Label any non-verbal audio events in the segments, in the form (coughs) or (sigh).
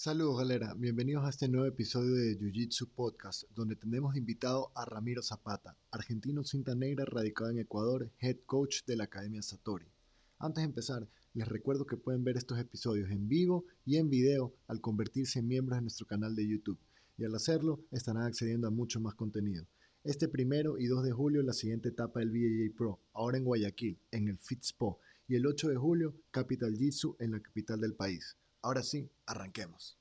Saludos galera, bienvenidos a este nuevo episodio de Jiu Jitsu Podcast, donde tenemos invitado a Ramiro Zapata, argentino cinta negra radicado en Ecuador, head coach de la Academia Satori. Antes de empezar, les recuerdo que pueden ver estos episodios en vivo y en video al convertirse en miembros de nuestro canal de YouTube, y al hacerlo estarán accediendo a mucho más contenido. Este primero y 2 de julio la siguiente etapa del BJJ Pro, ahora en Guayaquil, en el FITSPO, y el 8 de julio Capital Jitsu en la capital del país. Ahora sí, arranquemos.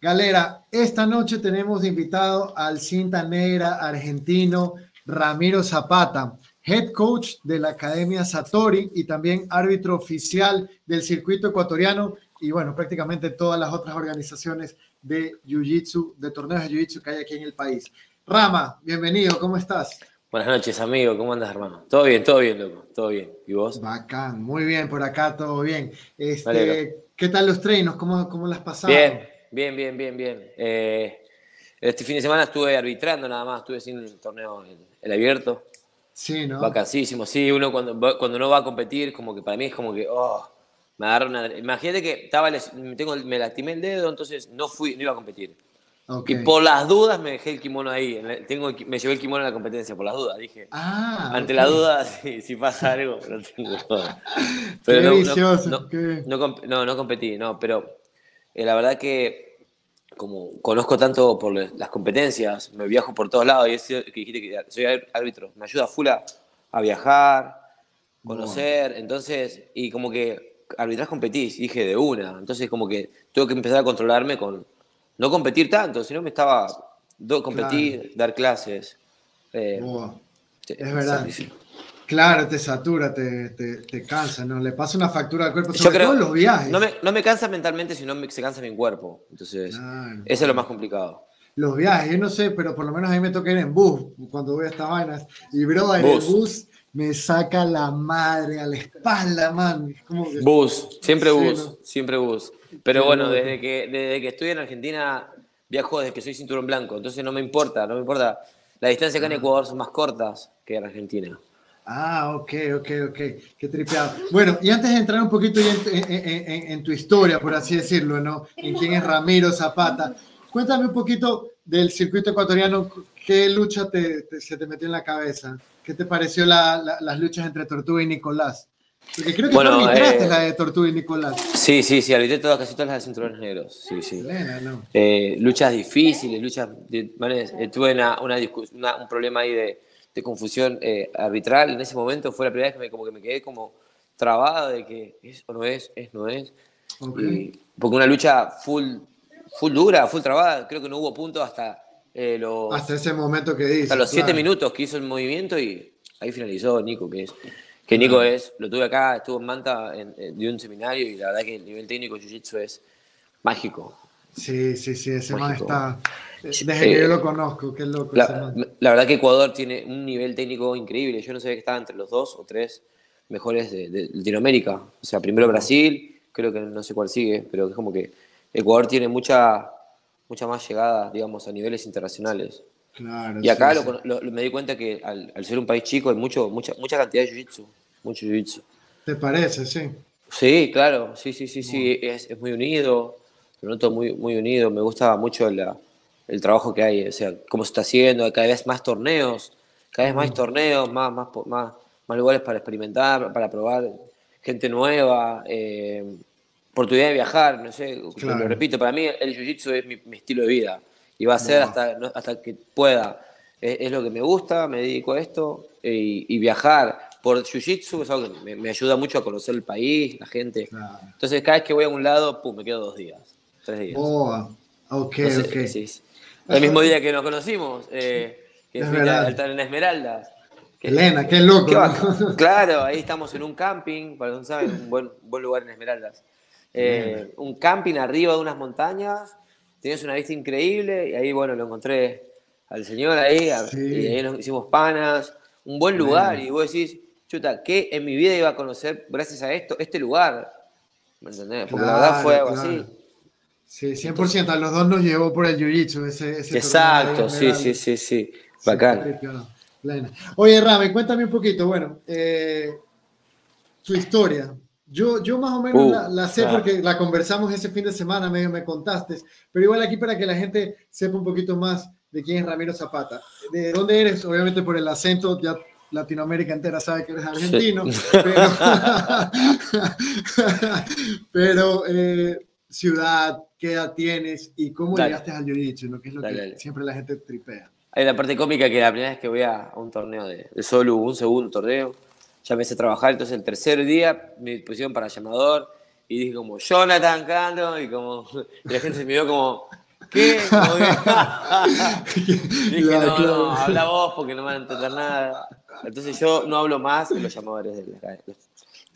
Galera, esta noche tenemos invitado al cinta negra argentino Ramiro Zapata, head coach de la Academia Satori y también árbitro oficial del circuito ecuatoriano y bueno, prácticamente todas las otras organizaciones de Jiu-Jitsu, de torneos de Jiu-Jitsu que hay aquí en el país. Rama, bienvenido, ¿cómo estás? Buenas noches, amigo. ¿Cómo andas, hermano? Todo bien, todo bien, loco. Todo bien. ¿Y vos? Bacán, muy bien, por acá todo bien. Este, ¿Qué tal los treinos? ¿Cómo, cómo las pasaron? Bien, bien, bien, bien, bien. Eh, este fin de semana estuve arbitrando nada más, estuve sin el torneo, el, abierto. Sí, ¿no? Vacancísimo, sí. Uno cuando, cuando no va a competir, como que para mí es como que, oh, me agarra una... Imagínate que estaba, tengo, me lastimé el dedo, entonces no fui, no iba a competir. Y por las dudas me dejé el kimono ahí. Tengo, me llevé el kimono a la competencia, por las dudas. Dije, ah, ante la duda, (laughs) si, pasa algo, pero tengo (laughs) Pero no, no, no, competí, no, pero eh, la verdad que como conozco tanto por las competencias, me viajo por todos lados y es que dijiste que soy árbitro, me ayuda full a, viajar, conocer, entonces, y como que arbitras competís, dije de una, entonces como que tengo que empezar a controlarme con no competir tanto, sino me estaba competir, dar clases. Eh, es verdad. Claro, te satura, te, te, cansa, ¿no? Le pasa una factura al cuerpo, sobre todo los viajes. No me, no me cansa mentalmente, sino me, se cansa mi cuerpo. Entonces, eso es lo más complicado. Los viajes, yo no sé, pero por lo menos a mí me toca ir en bus cuando voy a estas vainas. Y bro, en el bus me saca la madre a la espalda, man. Bus, siempre bus, siempre bus. Pero bueno, desde que, desde que estoy en Argentina viajo desde que soy cinturón blanco, entonces no me importa, no me importa. La distancia acá en ah. Ecuador son más cortas que en Argentina. Ah, ok, ok, ok. Qué tripeado. Bueno, y antes de entrar un poquito en, tu historia, por así decirlo, ¿no? En quién es Ramiro Zapata, cuéntame un poquito del circuito ecuatoriano. ¿Qué lucha se te metió en la cabeza? ¿Qué te pareció las luchas entre Tortuga y Nicolás? Porque creo que bueno, eh, la de Tortuga y Nicolás. Sí, sí, sí, arbitré todas, casi todas las de cinturones negros. Sí, sí. Eh, luchas difíciles, luchas. Eh, tuve una, una, un problema ahí de, de confusión arbitral en ese momento. Fue la primera vez que me, como que me quedé como trabada de que es o no es, es no es. porque una lucha full, full dura, full trabada. Creo que no hubo punto hasta los. Hasta ese momento que dice. Hasta los siete minutos que hizo el movimiento y ahí finalizó Nico, que es que Nico es, lo tuve acá, estuvo en Manta, en, de un seminario y la verdad que el nivel técnico de Jiu-Jitsu es mágico. Sí, sí, sí, ese man está. Desde que yo eh, lo conozco, qué loco. La, la, verdad que Ecuador tiene un nivel técnico increíble. Yo no sabía que estaba entre los dos o tres mejores de, Latinoamérica. O sea, primero Brasil, creo que no sé cuál sigue, pero es como que Ecuador tiene mucha, mucha más llegada, digamos, a niveles internacionales y acá me di cuenta que al, ser un país chico hay mucho, mucha, mucha cantidad de jiu-jitsu. Mucho jiu-jitsu. ¿Te parece? Sí. Sí, claro. Sí, sí, sí, sí. Es, es, muy unido. Lo noto muy, muy unido. Me gusta mucho el trabajo que hay. O sea, cómo se está haciendo. Cada vez más torneos. Cada vez más torneos, más, más, más, más lugares para experimentar, para probar gente nueva. Eh, oportunidad de viajar. No sé, lo repito. Para mí el jiu-jitsu es mi estilo de vida y va a ser hasta, hasta que pueda. Es, lo que me gusta, me dedico a esto y, viajar por Jiu-Jitsu es algo que me, ayuda mucho a conocer el país, la gente. Entonces, cada vez que voy a un lado, pum, me quedo dos días, tres días. Oh, ok, ok. El mismo día que nos conocimos, eh, que fui a estar en Esmeraldas. Elena, qué loco. claro, ahí estamos en un camping, para que saben, un buen, buen lugar en Esmeraldas. Eh, un camping arriba de unas montañas tenías una vista increíble y ahí, bueno, lo encontré al señor ahí, y ahí nos hicimos panas, un buen lugar, y vos decís, chuta, ¿qué en mi vida iba a conocer gracias a esto, este lugar? ¿Me entendés? Porque la verdad fue algo así. Sí, 100%, a los dos nos llevó por el jiu-jitsu. Ese, Exacto, sí, sí, sí, sí, bacán. Oye, Rame, cuéntame un poquito, bueno, eh, tu historia, Yo, yo más o menos uh, la, sé porque la conversamos ese fin de semana, medio me contaste, pero igual aquí para que la gente sepa un poquito más de quién es Ramiro Zapata. ¿De dónde eres? Obviamente por el acento, ya Latinoamérica entera sabe que eres argentino, (laughs) (laughs) pero, eh, ciudad, qué edad tienes y cómo llegaste al jiu-jitsu, que es lo que siempre la gente tripea. Hay la parte cómica que la primera vez que voy a, un torneo de, de solo, un segundo torneo, ya empecé a trabajar, entonces el tercer día me pusieron para llamador y dije como Jonathan Cano y como y la gente se vio como ¿qué? (laughs) dije no, no, habla vos porque no me van a entender nada. Entonces yo no hablo más que los llamadores de la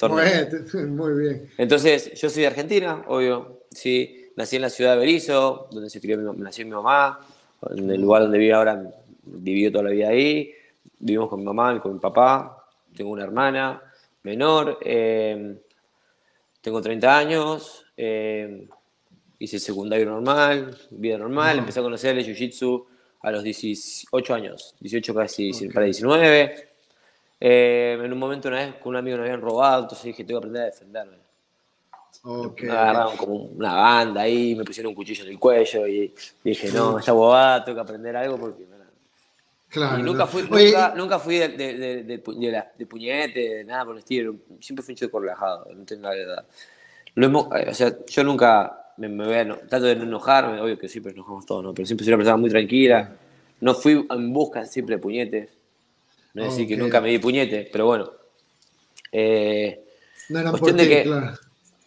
(laughs) Muy bien. Entonces yo soy de Argentina, obvio, sí, nací en la ciudad de Berizo, donde se crió mi, nació mi mamá, en el lugar donde vivo ahora, vivió toda la vida ahí, vivimos con mi mamá y con mi papá, tengo una hermana menor, eh, tengo 30 años, eh, hice secundario normal, vida normal, empecé a conocer el jiu-jitsu a los 18 años, 18 casi para 19. Eh, en un momento una vez con un amigo nos habían robado, entonces dije, tengo que aprender a defenderme. Me agarraron como una banda ahí, me pusieron un cuchillo en el cuello y dije, no, esta bobada, tengo que aprender algo porque y nunca fui, nunca, fui de, de, de, puñete, de nada por el estilo. Siempre fui un chico relajado, no tengo la verdad. Lo eh, o sea, yo nunca me, me voy a, trato de no enojarme, obvio que siempre nos enojamos todos, ¿no? pero siempre soy una persona muy tranquila. No fui en busca siempre de puñetes. No es decir que nunca me di puñete, pero bueno. Eh, no era cuestión de que, claro.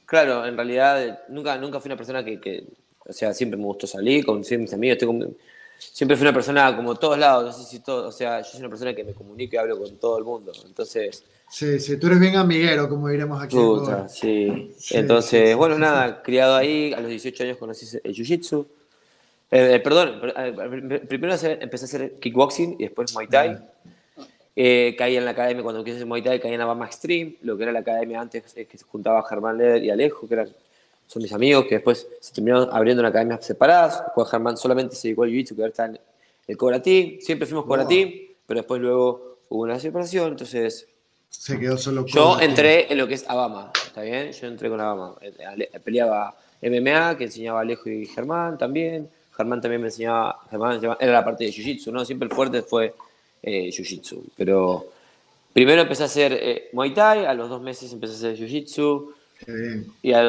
claro. en realidad nunca, nunca fui una persona que, que, o sea, siempre me gustó salir con mis amigos. Tengo, siempre fui una persona como todos lados, no sé si todo, o sea, yo soy una persona que me comunico y hablo con todo el mundo, entonces... Sí, sí, tú eres bien amiguero, como diremos aquí. Puta, sí. Entonces, bueno, nada, criado ahí, a los 18 años conocí el Jiu-Jitsu. Eh, eh, perdón, eh, primero empecé a hacer kickboxing y después Muay Thai. caí en la academia, cuando quise hacer Muay Thai, caí en la Bama Extreme, lo que era la academia antes, que se juntaba Germán Leder y Alejo, que eran son mis amigos, que después se terminaron abriendo una academia separadas. Juan Germán solamente se dedicó al jiu-jitsu, que ahora está en el Cobra Team. Siempre fuimos Cobra Team, pero después luego hubo una separación, entonces... Se quedó solo Yo entré en lo que es Abama, ¿está bien? Yo entré con Abama. Eh, peleaba MMA, que enseñaba Alejo y Germán también. Germán también me enseñaba, Germán era la parte de Jiu-Jitsu, ¿no? Siempre el fuerte fue eh, Jiu-Jitsu. Pero primero empecé a hacer eh, Muay Thai, a los dos meses empecé a hacer Jiu-Jitsu. Y a,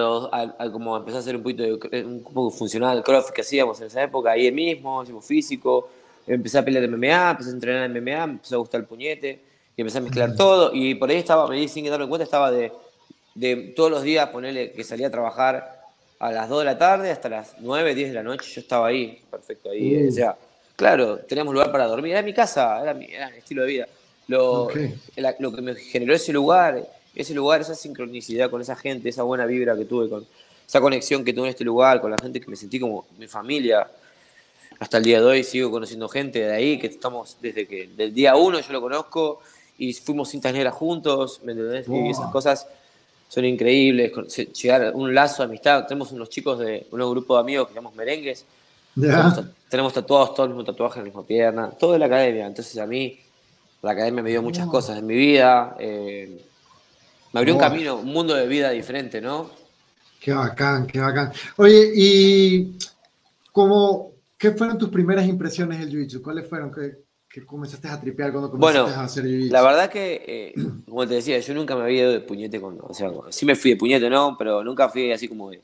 como empezó a hacer un poquito de, un poco funcional el crossfit que hacíamos en esa época, ahí mismo, hicimos físico, empecé a pelear MMA, empecé a entrenar en MMA, me empezó a gustar el puñete, y empecé a mezclar todo, y por ahí estaba, me di sin darme cuenta, estaba de, de todos los días ponerle que salía a trabajar a las 2 de la tarde hasta las 9, 10 de la noche, yo estaba ahí, perfecto, ahí, o sea, claro, teníamos lugar para dormir, era mi casa, era mi, era mi estilo de vida. Lo, lo que me generó ese lugar, ese lugar, esa sincronicidad con esa gente, esa buena vibra que tuve, con esa conexión que tuve en este lugar, con la gente que me sentí como mi familia. Hasta el día de hoy sigo conociendo gente de ahí, que estamos desde que del día uno yo lo conozco y fuimos cintas negras juntos, ¿me entendés? Y esas cosas son increíbles, llegar a un lazo de amistad. Tenemos unos chicos de un grupo de amigos que llamamos merengues. Tenemos, tatuados todos el mismo tatuaje en la misma pierna, todo de la academia. Entonces a mí la academia me dio muchas cosas en mi vida. Eh, me abrió un camino, un mundo de vida diferente, ¿no? Qué bacán, qué bacán. Oye, ¿y cómo, qué fueron tus primeras impresiones del jiu-jitsu? ¿Cuáles fueron que, que, comenzaste a tripear cuando comenzaste a hacer jiu-jitsu? La verdad que, eh, como te decía, yo nunca me había ido de puñete con, o sea, sí me fui de puñete, ¿no? Pero nunca fui así como de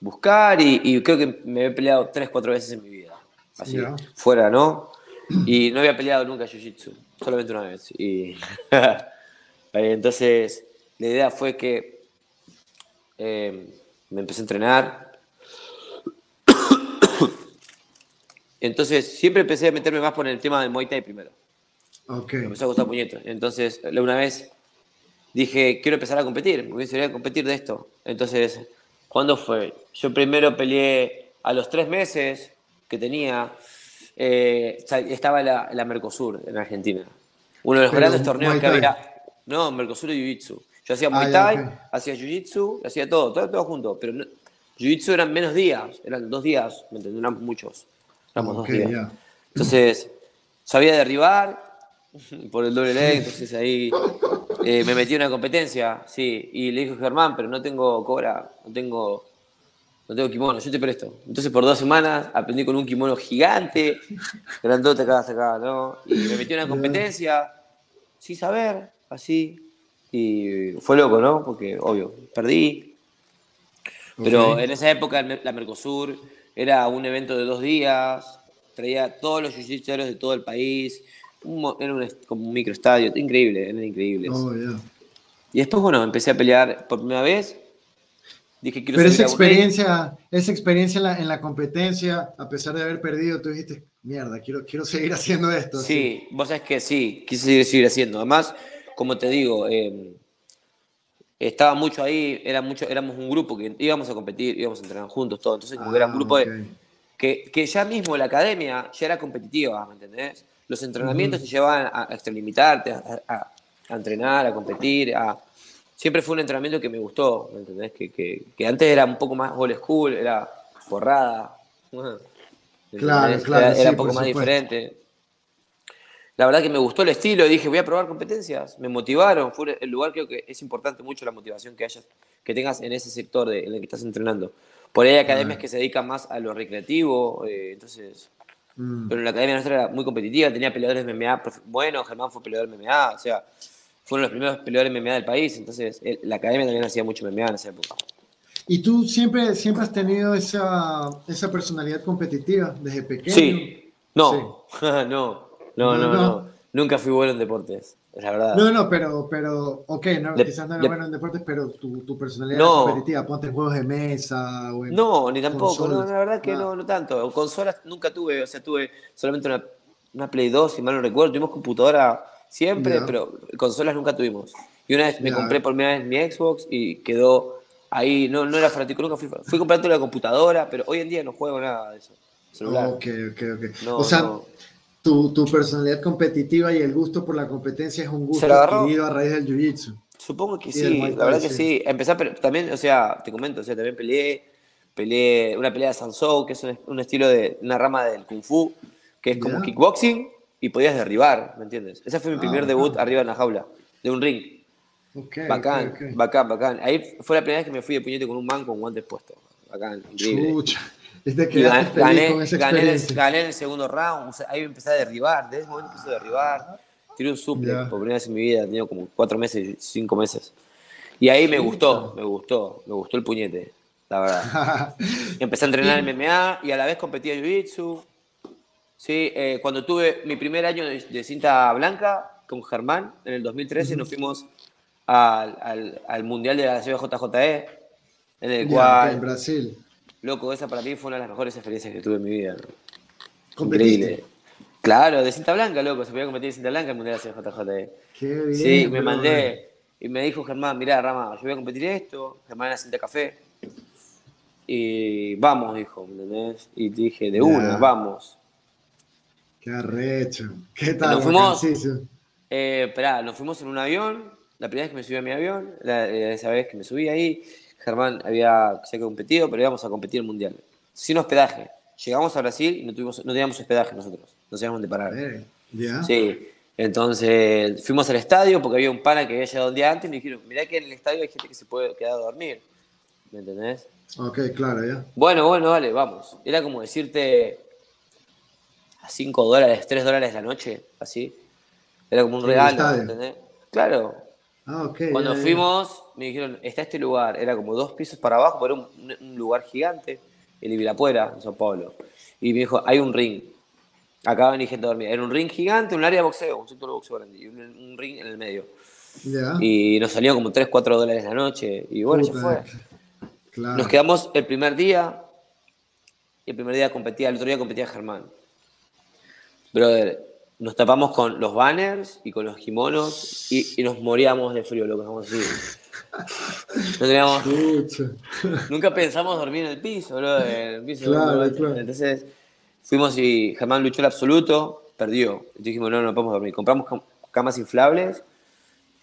buscar y, creo que me he peleado tres, cuatro veces en mi vida. Así, fuera, ¿no? Y no había peleado nunca jiu-jitsu, solamente una vez. Y (laughs) entonces la idea fue que eh, me empecé a entrenar. (coughs) Entonces, siempre empecé a meterme más por el tema del Muay Thai primero. Okay. Me empezó a gustar puñetos. Entonces, una vez dije, quiero empezar a competir, me gustaría competir de esto. Entonces, ¿cuándo fue? Yo primero peleé a los tres meses que tenía, eh, estaba la, la, Mercosur en Argentina. Uno de los grandes torneos que había. No, Mercosur y Jiu-Jitsu. Yo hacía Muay ah, Thai, hacía Jiu-Jitsu, hacía todo, todo, todo junto. Pero Jiu-Jitsu eran menos días, eran dos días, ¿me entiendes? Eran muchos. Éramos dos días. Entonces, sabía derribar por el doble leg, entonces ahí Eh, me metí en una competencia, sí, y le dijo Germán, pero no tengo cobra, no tengo, no tengo kimono, yo te presto. Entonces por dos semanas aprendí con un kimono gigante, grandote acá, acá, ¿no? Y me metí en una competencia, sin saber, así, y fue loco, ¿no? Porque, obvio, perdí. Pero en esa época la Mercosur era un evento de dos días, traía todos los jiu de todo el país, era un, como un microestadio, increíble, era increíble. Oh, y después, bueno, empecé a pelear por primera vez. Dije, quiero Pero esa experiencia, esa experiencia en la, en la, competencia, a pesar de haber perdido, tú dijiste, mierda, quiero, quiero seguir haciendo esto. Sí, vos sabés que sí, quise seguir, seguir haciendo. Además, como te digo, em, estaba mucho ahí, era mucho, éramos un grupo que íbamos a competir, íbamos a entrenar juntos, todo. Entonces, como era un ah, grupo de, que, que, ya mismo la academia ya era competitiva, ¿me entendés? Los entrenamientos te llevaban a, extralimitarte, a, entrenar, a competir, a... Siempre fue un entrenamiento que me gustó, ¿me entendés? Que, que, antes era un poco más old school, era porrada. (laughs) Claro, claro. Era, un poco más diferente. La verdad que me gustó el estilo y dije, voy a probar competencias. Me motivaron. Fue el lugar, creo que es importante mucho la motivación que, hayas, que tengas en ese sector en el que estás entrenando. Por ahí hay academias que se dedican más a lo recreativo, eh, entonces Mm. Pero la academia nuestra era muy competitiva, tenía peleadores MMA bueno, Germán fue peleador MMA, o sea, fueron los primeros peleadores MMA del país, entonces la academia también hacía mucho MMA en esa época. ¿Y tú siempre, siempre has tenido esa, esa personalidad competitiva desde pequeño? Sí, no, (laughs) no, no, no, no, nunca fui bueno en deportes la verdad. No, no, pero, pero ok, no, quizás no era bueno en deportes, pero tu, tu personalidad competitiva, ponte juegos de mesa. O no, ni tampoco, no, la verdad que no, no tanto. Consolas nunca tuve, o sea, tuve solamente una, una Play 2, si mal no recuerdo, tuvimos computadora siempre, pero consolas nunca tuvimos. Y una vez me compré por primera vez mi Xbox y quedó ahí, no, no era fanático, nunca fui, fui comprando la computadora, pero hoy en día no juego nada de eso. Celular. Ok, ok, ok. o sea, tu, tu, personalidad competitiva y el gusto por la competencia es un gusto adquirido a raíz del jiu-jitsu. Supongo que sí, la verdad que sí. Empecé pero también, o sea, te comento, o sea, también peleé, peleé una pelea de Sansou, que es un, estilo de una rama del Kung Fu, que es como kickboxing y podías derribar, ¿me entiendes? Ese fue mi ah, primer debut arriba en la jaula, de un ring. Okay, bacán, bacán, bacán. Ahí fue la primera vez que me fui de puñete con un man con guantes puestos. Bacán, increíble. Desde gané, con esa gané, gané, en el segundo round, ahí empecé a derribar, desde ese momento empecé a derribar. Tiré un suple por primera vez en mi vida, tenía como cuatro meses, cinco meses. Y ahí me gustó, me gustó, me gustó el puñete, la verdad. (laughs) empecé a entrenar MMA y a la vez competí en Jiu-Jitsu. Sí, eh, cuando tuve mi primer año de, cinta blanca con Germán, en el 2013, nos fuimos al, al, al, Mundial de la CBJJE, en el cual... En Brasil. Loco, esa para mí fue una de las mejores experiencias que tuve en mi vida. Increíble. Claro, de cinta blanca, loco. Se podía competir de cinta blanca en el Mundial de JJD. Qué bien. Sí, me mandé. Y me dijo Germán, mirá, Rama, yo voy a competir esto. Germán era cinta café. Y vamos, dijo, ¿me entendés? Y dije, de una, vamos. Qué arrecho. ¿Qué tal? Nos fuimos, eh, esperá, nos fuimos en un avión. La primera vez que me subí a mi avión, esa vez que me subí ahí, Germán había se competido, pero íbamos a competir el mundial. Sin hospedaje. Llegamos a Brasil y no, tuvimos, no teníamos hospedaje nosotros. No sabíamos dónde parar. Eh, sí. Entonces fuimos al estadio porque había un pana que había llegado un día antes y me dijeron, mirá que en el estadio hay gente que se puede quedar a dormir. ¿Me entendés? Ok, claro, ya. Bueno, bueno, vale, vamos. Era como decirte a 5 dólares, 3 dólares la noche, así. Era como un regalo, ¿me entendés? Claro, Ah, Cuando fuimos, me dijeron, está este lugar, era como dos pisos para abajo, pero era un, lugar gigante, el Ibirapuera, en Sao Paulo. Y me dijo, hay un ring. Acá venía gente a dormir. Era un ring gigante, un área de boxeo, un sector de boxeo grande, y un, ring en el medio. Y nos salió como 3, 4 dólares la noche, y bueno, ya fue. Nos quedamos el primer día, y el primer día competía, el otro día competía Germán. Brother, nos tapamos con los banners y con los kimonos y, nos moríamos de frío, lo que vamos a decir. Teníamos, nunca pensamos dormir en el piso, bro, en el piso. Entonces fuimos y Germán luchó el absoluto, perdió. Y dijimos, no, no podemos dormir. Compramos camas inflables,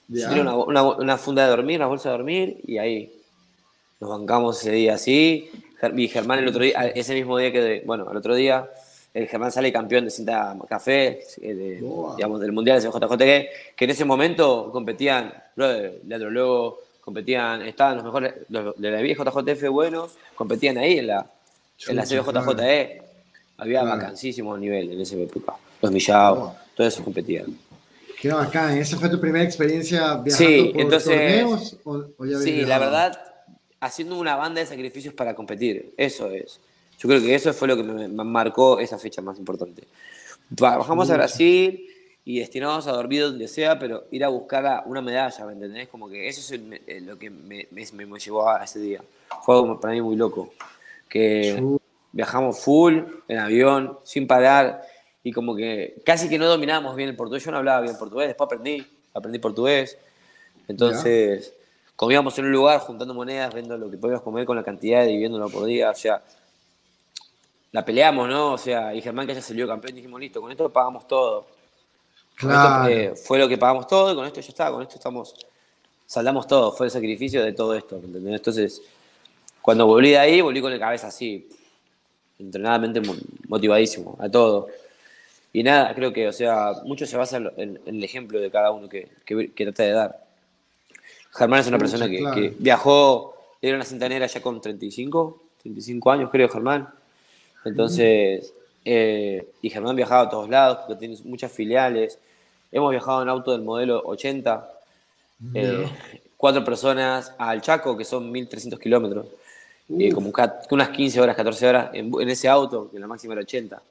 una, una, funda de dormir, una bolsa de dormir y ahí nos bancamos ese día así. Y Germán el otro día, ese mismo día que, bueno, el otro día el Germán sale campeón de cinta café, eh, digamos, del Mundial de CJJ, que en ese momento competían, Leandro luego competían, estaban los mejores, los de la vieja JJF buenos, competían ahí en la, en la CBJJE. Había vacancísimo nivel en ese época. Los Millao, todos esos competían. Qué bacán. ¿Esa fue tu primera experiencia viajando sí, por entonces, torneos? sí, la verdad, haciendo una banda de sacrificios para competir. Eso es. Yo creo que eso fue lo que me, marcó esa fecha más importante. Bajamos a Brasil y destinados a dormir donde sea, pero ir a buscar una medalla, ¿me entendés? Como que eso es eh, lo que me, me, llevó a ese día. Fue para mí muy loco. Que viajamos full, en avión, sin parar, y como que casi que no dominábamos bien el portugués. Yo no hablaba bien portugués, después aprendí, aprendí portugués. Entonces, comíamos en un lugar juntando monedas, viendo lo que podíamos comer con la cantidad, dividiéndolo por día. O sea, la peleamos, ¿no? O sea, y Germán que ya salió campeón, dijimos, listo, con esto pagamos todo. Claro. Eh, fue lo que pagamos todo y con esto ya está, con esto estamos, saldamos todo, fue el sacrificio de todo esto, ¿entendés? Entonces, cuando volví de ahí, volví con la cabeza así, entrenadamente motivadísimo, a todo. Y nada, creo que, o sea, mucho se basa en, el ejemplo de cada uno que, que, trata de dar. Germán es una persona que, que, viajó, era una cintanera ya con 35, 35 años, creo, Germán. Entonces, eh, y Germán viajado a todos lados porque tiene muchas filiales. Hemos viajado en auto del modelo 80, eh, cuatro personas al Chaco, que son 1300 kilómetros, y como unas 15 horas, 14 horas en, ese auto, que la máxima era 80.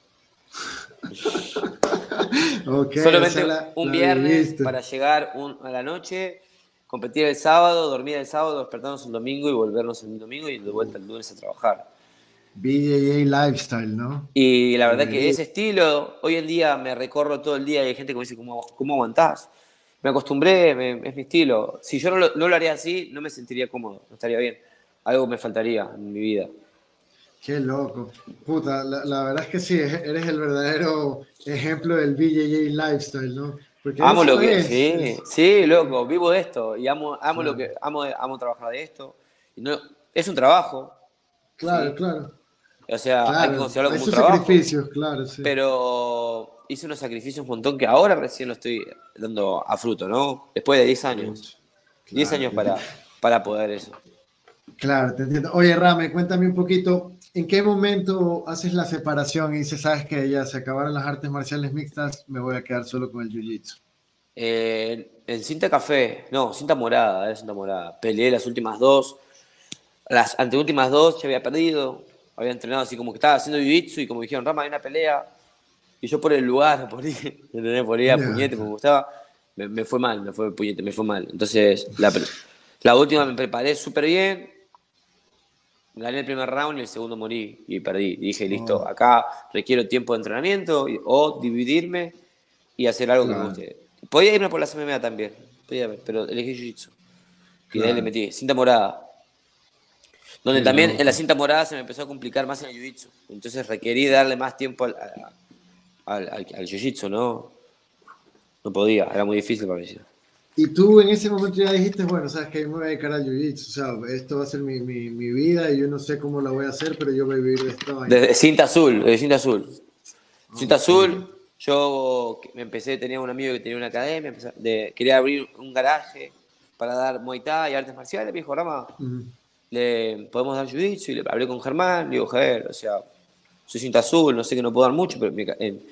(laughs) Solamente un viernes para llegar a la noche, competir el sábado, dormir el sábado, despertarnos el domingo y volvernos el domingo y de vuelta el lunes a trabajar. BJA Lifestyle, ¿no? Y la verdad que ese estilo, hoy en día me recorro todo el día y hay gente que me dice, ¿cómo, cómo aguantás? Me acostumbré, es mi estilo. Si yo no lo, no lo, haría así, no me sentiría cómodo, no estaría bien. Algo me faltaría en mi vida. Qué loco. Puta, la, verdad es que sí, eres el verdadero ejemplo del BJJ Lifestyle, ¿no? Porque amo lo que, sí, sí, loco, vivo de esto y amo, amo lo que, amo, amo trabajar de esto. Y no, es un trabajo. Claro, claro. O sea, hay que considerarlo como un trabajo. sacrificios, claro, sí. Pero hice unos sacrificios un montón que ahora recién lo estoy dando a fruto, ¿no? Después de 10 años. 10 años para, para poder eso. Claro, te entiendo. Oye, Rame, cuéntame un poquito, ¿en qué momento haces la separación y dices, sabes que ya se acabaron las artes marciales mixtas, me voy a quedar solo con el jiu-jitsu? Eh, en cinta café, no, cinta morada, era cinta morada. Peleé las últimas dos. Las anteúltimas dos ya había perdido había entrenado así como que estaba haciendo jiu-jitsu y como dijeron, Rama, hay una pelea. Y yo por el lugar, (laughs) por ir, por ir a puñete, me gustaba, me, fue mal, me fue puñete, me fue mal. Entonces, la, la última me preparé súper bien, gané el primer round y el segundo morí y perdí. dije, listo, oh. acá requiero tiempo de entrenamiento o dividirme y hacer algo que me guste. Podía irme por la MMA también, pero elegí jiu-jitsu. Y de ahí le metí cinta morada. Donde también en la cinta morada se me empezó a complicar más en el jiu-jitsu. Entonces requerí darle más tiempo al, al, al, jiu-jitsu, ¿no? No podía, era muy difícil para mí. Y tú en ese momento ya dijiste, bueno, sabes que me voy a dedicar al jiu-jitsu, o sea, esto va a ser mi, mi, mi, vida y yo no sé cómo la voy a hacer, pero yo voy a vivir de esto. Desde cinta azul, desde cinta azul. Cinta azul, yo me empecé, tenía un amigo que tenía una academia, de, quería abrir un garaje para dar Muay Thai y artes marciales, me dijo, Rama, le podemos dar jiu-jitsu y le hablé con Germán, le digo, Javier, o sea, soy cinta azul, no sé que no puedo dar mucho, pero en,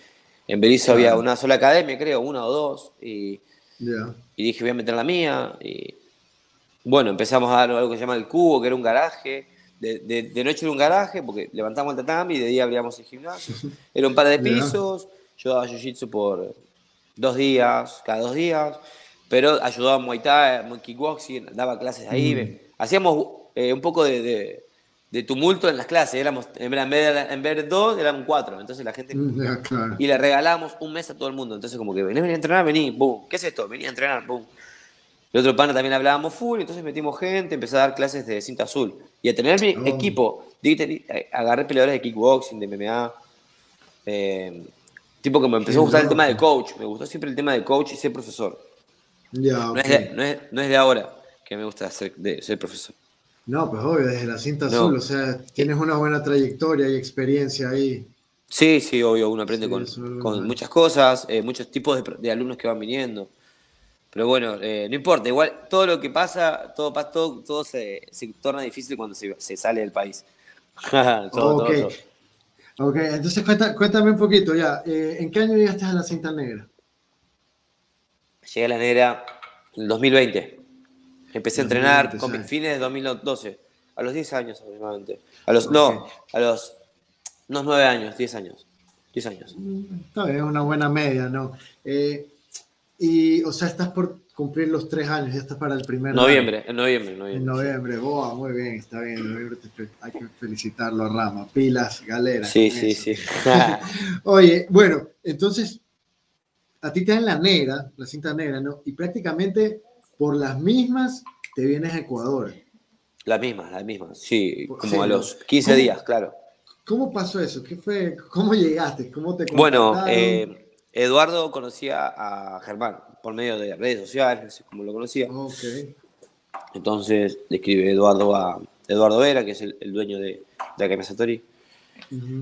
en Berizo había una sola academia, creo, una o dos, y, y dije, voy a meter la mía, y bueno, empezamos a dar algo que se llama el cubo, que era un garaje, de, de, noche era un garaje, porque levantamos el tatami y de día abríamos el gimnasio, (laughs) era un par de pisos, yo daba jiu-jitsu por dos días, cada dos días, pero ayudaba a Muay Thai, Muay Kickboxing, daba clases ahí, mm. hacíamos eh, un poco de, de, tumulto en las clases. Éramos, en vez de, en vez de dos, eran cuatro. Entonces la gente. Mm, y le regalamos un mes a todo el mundo. Entonces, como que vení, vení a entrenar, vení, boom. ¿Qué es esto? Vení a entrenar, boom. El otro pana también hablábamos full, entonces metimos gente, empecé a dar clases de cinta azul. Y a tener mi oh. equipo. Eh, agarré peleadores de kickboxing, de MMA. Eh, tipo que me empezó a gustar el tema de coach. Me gustó siempre el tema de coach y ser profesor. no, es de, no, es de, ahora que me gusta ser, de, ser profesor. No, pues obvio, desde la cinta azul, o sea, tienes una buena trayectoria y experiencia ahí. Sí, sí, obvio, uno aprende con, muchas cosas, eh, muchos tipos de, alumnos que van viniendo. Pero bueno, eh, no importa, igual todo lo que pasa, todo, todo, todo se, torna difícil cuando se, sale del país. (laughs) todo, ok, entonces cuéntame un poquito ya, eh, ¿en qué año llegaste a la cinta negra? Llegué a la negra en 2020. Empecé a entrenar con fines de 2012, a los 10 años aproximadamente. A los, No, a los unos 9 años, 10 años. 10 años. Está bien, una buena media, ¿no? Eh, y, o sea, estás por cumplir los 3 años, ya estás para el primer noviembre, En noviembre, en noviembre. En noviembre, boa, muy bien, está bien. En noviembre hay que felicitarlo a Rama. Pilas, galera. Sí, sí, sí. (laughs) (laughs) Oye, bueno, entonces, a ti te dan la negra, la cinta negra, ¿no? Y prácticamente por las mismas te vienes a Ecuador. Las mismas, las mismas, sí, como a los 15 días, claro. ¿Cómo pasó eso? ¿Qué fue? ¿Cómo llegaste? ¿Cómo te Bueno, eh, Eduardo conocía a Germán por medio de redes sociales, cómo lo conocía. Entonces le escribe Eduardo a Eduardo Vera, que es el, dueño de, de Academia Satori.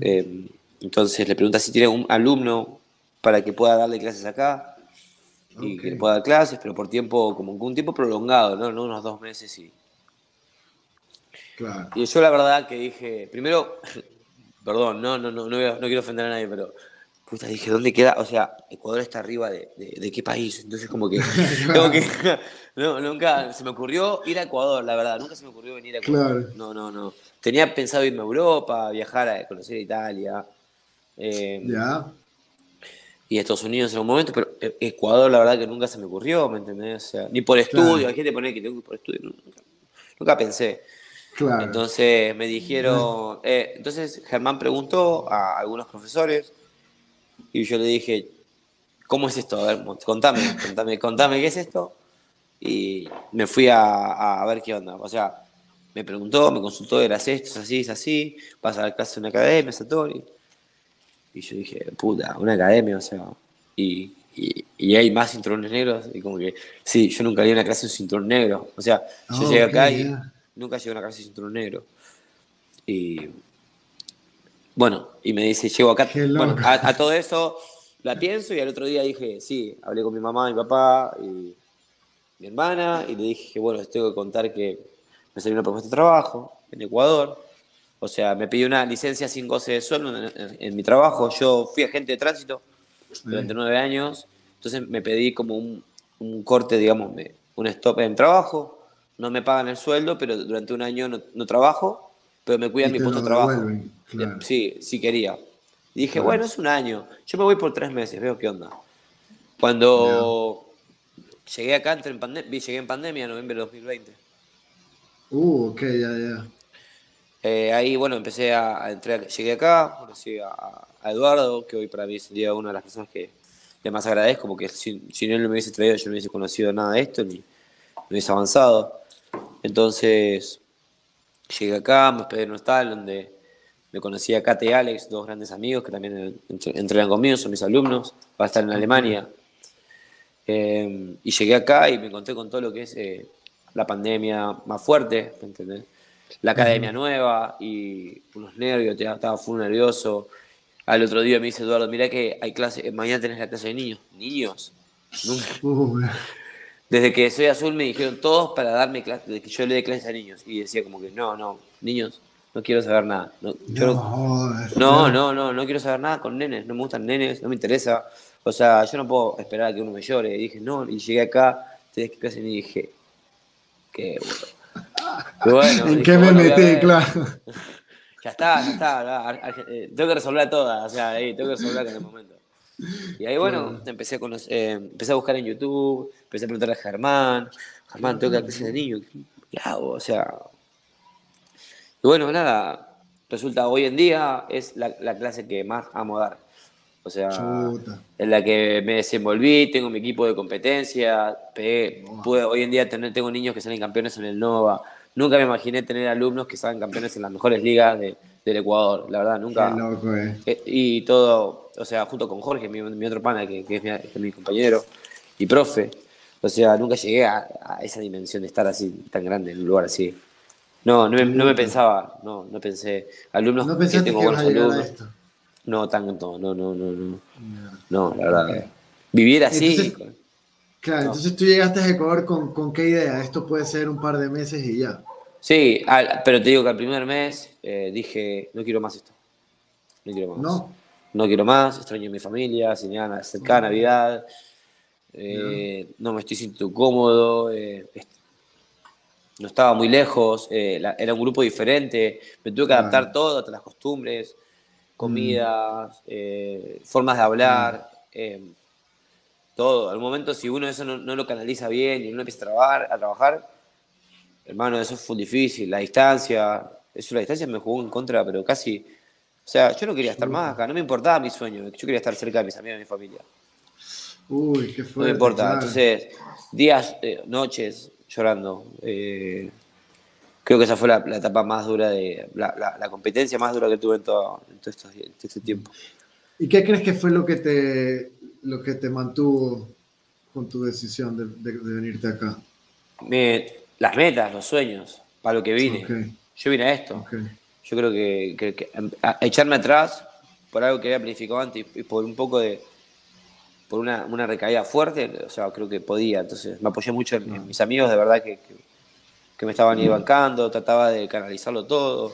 Eh, entonces le pregunta si tiene un alumno para que pueda darle clases acá y que le pueda dar clases, pero por tiempo, como un tiempo prolongado, ¿no? Unos dos meses y. Claro. Y yo la verdad que dije, primero, (laughs) perdón, no, no, no, no, no quiero ofender a nadie, pero puta, dije, ¿dónde queda? O sea, Ecuador está arriba de, de, qué país. Entonces, como que, (laughs) (laughs) no, nunca se me ocurrió ir a Ecuador, la verdad, nunca se me ocurrió venir a Ecuador. No, no, no. Tenía pensado irme a Europa, viajar a conocer Italia. Eh, ya. Y Estados Unidos en un momento, pero e, Ecuador, la verdad que nunca se me ocurrió, ¿me entendés? O sea, ni por estudio, hay gente pone que tengo que ir por estudio, nunca, nunca pensé. Entonces me dijeron, eh, entonces Germán preguntó a algunos profesores y yo le dije, ¿cómo es esto? A ver, contame, contame, contame qué es esto. Y me fui a, a ver qué onda. O sea, me preguntó, me consultó, eras esto, es así, es así, vas a dar clase en una academia, Satori. Y yo dije, puta, una academia, o sea, y, y, hay más cinturones negros. Y como que, sí, yo nunca di una clase de cinturón negro. O sea, yo llegué acá y nunca llegué a una clase de cinturón negro. Y bueno, y me dice, llego acá. Bueno, a, todo eso la pienso y al otro día dije, sí, hablé con mi mamá, mi papá y mi hermana y le dije, bueno, les tengo que contar que me salió una propuesta de trabajo en Ecuador. O sea, me pidió una licencia sin goce de sueldo en, mi trabajo. Yo fui agente de tránsito durante nueve años. Entonces me pedí como un, un corte, digamos, un stop en trabajo no me pagan el sueldo, pero durante un año no, trabajo, pero me cuidan mi puesto de trabajo. Sí, sí quería. Y dije, bueno, es un año, yo me voy por tres meses, veo qué onda. Cuando llegué acá, entré en pandemia, llegué en pandemia en noviembre de 2020. Uh, ok, ya, ya. Eh, ahí, bueno, empecé a, entrar, llegué acá, conocí a, Eduardo, que hoy para mí sería una de las personas que le más agradezco, porque si, si no él me hubiese traído, yo no hubiese conocido nada de esto, ni, no hubiese avanzado. Entonces, llegué acá, me hospedé en un hostal donde me conocí a Kate y Alex, dos grandes amigos que también entrenan conmigo, son mis alumnos, va a estar en Alemania. Eh, y llegué acá y me encontré con todo lo que es eh, la pandemia más fuerte, ¿entendés? La academia nueva y unos nervios, estaba full nervioso. Al otro día me dice Eduardo, mira que hay clase, mañana tenés la clase de niños. ¿Niños? Nunca. (laughs) Desde que soy azul me dijeron todos para darme clases, de que yo le dé clases a niños. Y decía como que, no, no, niños, no quiero saber nada. No, no, no, no, no, quiero saber nada con nenes, no me gustan nenes, no me interesa. O sea, yo no puedo esperar a que uno me llore. Y dije, no, y llegué acá, tenés que clase y dije, qué bueno. ¿En qué me metí, claro? (laughs) Ya está, ya está. Eh, tengo que resolver todas, o sea, ahí, tengo que resolver en el momento. Y ahí, bueno, empecé, a eh, empecé a buscar en YouTube, empecé a preguntarle a Germán, Germán, tengo que dar clase de niño, ¿qué hago? O sea... Y bueno, nada, resulta hoy en día es la, clase que más amo dar. O sea, en la que me desenvolví, tengo mi equipo de competencia, hoy en día tener, tengo niños que salen campeones en el Nova. Nunca me imaginé tener alumnos que salen campeones en las mejores ligas de, del Ecuador, la verdad, nunca. Eh. Eh, y todo, o sea, junto con Jorge, mi, otro pana, que, es, mi, compañero y profe, o sea, nunca llegué a, esa dimensión de estar así, tan grande, en un lugar así. No, no me, pensaba, no, no pensé. Alumnos no que tengo buenos alumnos. No tanto, no, no, no, no. No, la verdad. Vivir así. Claro, entonces tú llegaste a Ecuador con, con, qué idea? Esto puede ser un par de meses y ya. Sí, pero te digo que al primer mes eh, dije, no quiero más esto. No quiero más. No. No quiero más, extraño a mi familia, se acerca Navidad, eh, no me estoy sintiendo cómodo, eh, no estaba muy lejos, era un grupo diferente, me tuve que adaptar todo, hasta las costumbres, comidas, formas de hablar, todo. Al momento, si uno eso no, lo canaliza bien y uno empieza a trabajar, a trabajar hermano, eso fue difícil. La distancia, eso la distancia me jugó en contra, pero casi. O sea, yo no quería estar más acá, no me importaba mi sueño, yo quería estar cerca de mis amigos, de mi familia. Uy, qué fuerte. No me importa. Entonces, días, eh, noches llorando. Eh, creo que esa fue la, etapa más dura de. La, competencia más dura que tuve en todo, este tiempo. ¿Y qué crees que fue lo que te, lo que te mantuvo con tu decisión de, de venirte acá? Las metas, los sueños, para lo que vine. Yo vine a esto. Yo creo que, echarme atrás por algo que había planificado antes y por un poco de. por una, recaída fuerte, o sea, creo que podía. Entonces me apoyé mucho en, mis amigos, de verdad que, me estaban ir bancando, trataba de canalizarlo todo.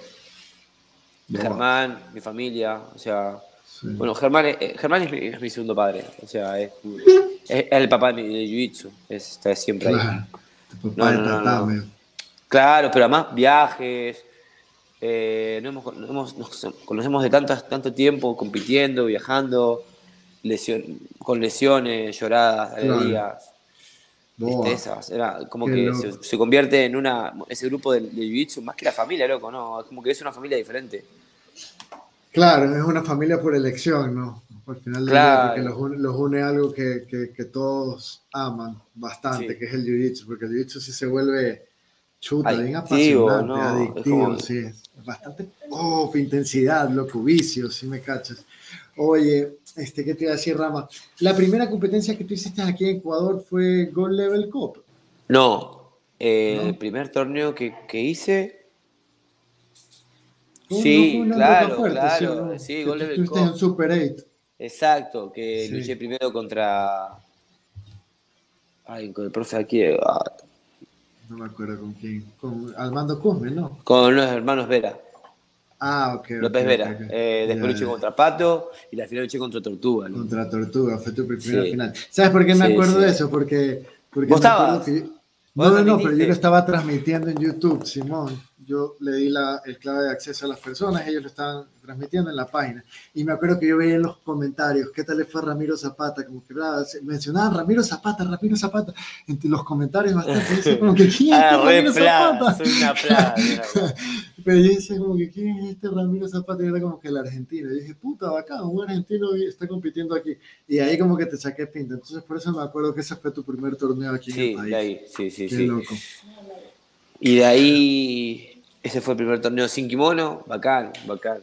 Germán, mi familia, o sea. Bueno, Germán, es, Germán es, mi, segundo padre, o sea, es, (laughs) el papá de, de Jiu-Jitsu, está siempre ahí. No, no, claro, pero además viajes, eh, nos, conocemos de tantas, tanto tiempo compitiendo, viajando, con lesiones, lloradas, alegrías, tristezas. Era como que se, convierte en una ese grupo de, de más que la familia, loco, ¿no? Como que es una familia diferente. Claro, es una familia por elección, ¿no? Al final porque los une, algo que, que, todos aman bastante, que es el jiu-jitsu, porque el jiu-jitsu sí se vuelve chuta, bien apasionante, ¿no? adictivo, sí, es bastante, oh, intensidad, loco, vicio, si me cachas. Oye, este, ¿qué te iba a decir, Rama? La primera competencia que tú hiciste aquí en Ecuador fue Gold Level Cup. No, eh, el primer torneo que, que hice Sí, claro, claro. Sí, Gold Level Cup. en Super 8. Exacto, que luché primero contra. Ay, con el profe aquí. Ah. No me acuerdo con quién. Con Armando Cosme, ¿no? Con los hermanos Vera. Ah, ok. López Vera. Eh, después luché contra Pato y la final luché contra Tortuga. Contra Tortuga, fue tu primera final. ¿Sabes por qué me acuerdo de eso? Porque. porque ¿Vos estabas? No, no, no, pero yo lo estaba transmitiendo en YouTube, Simón yo le di la, el clave de acceso a las personas, ellos lo estaban transmitiendo en la página. Y me acuerdo que yo veía en los comentarios, ¿qué tal le fue a Ramiro Zapata? Como que mencionaban Ramiro Zapata, Ramiro Zapata, entre los comentarios bastante, como que ¿quién es ah, Ramiro Zapata? Soy una plaga, (laughs) Pero yo decía como que ¿quién es este Ramiro Zapata? Y era como que el argentino. Y dije, puta, bacán, un argentino está compitiendo aquí. Y ahí como que te saqué pinta. Entonces por eso me acuerdo que ese fue tu primer torneo aquí sí, en el país. ahí, sí, sí, Qué sí. Loco. Y de ahí ese fue el primer torneo sin kimono, bacán, bacán.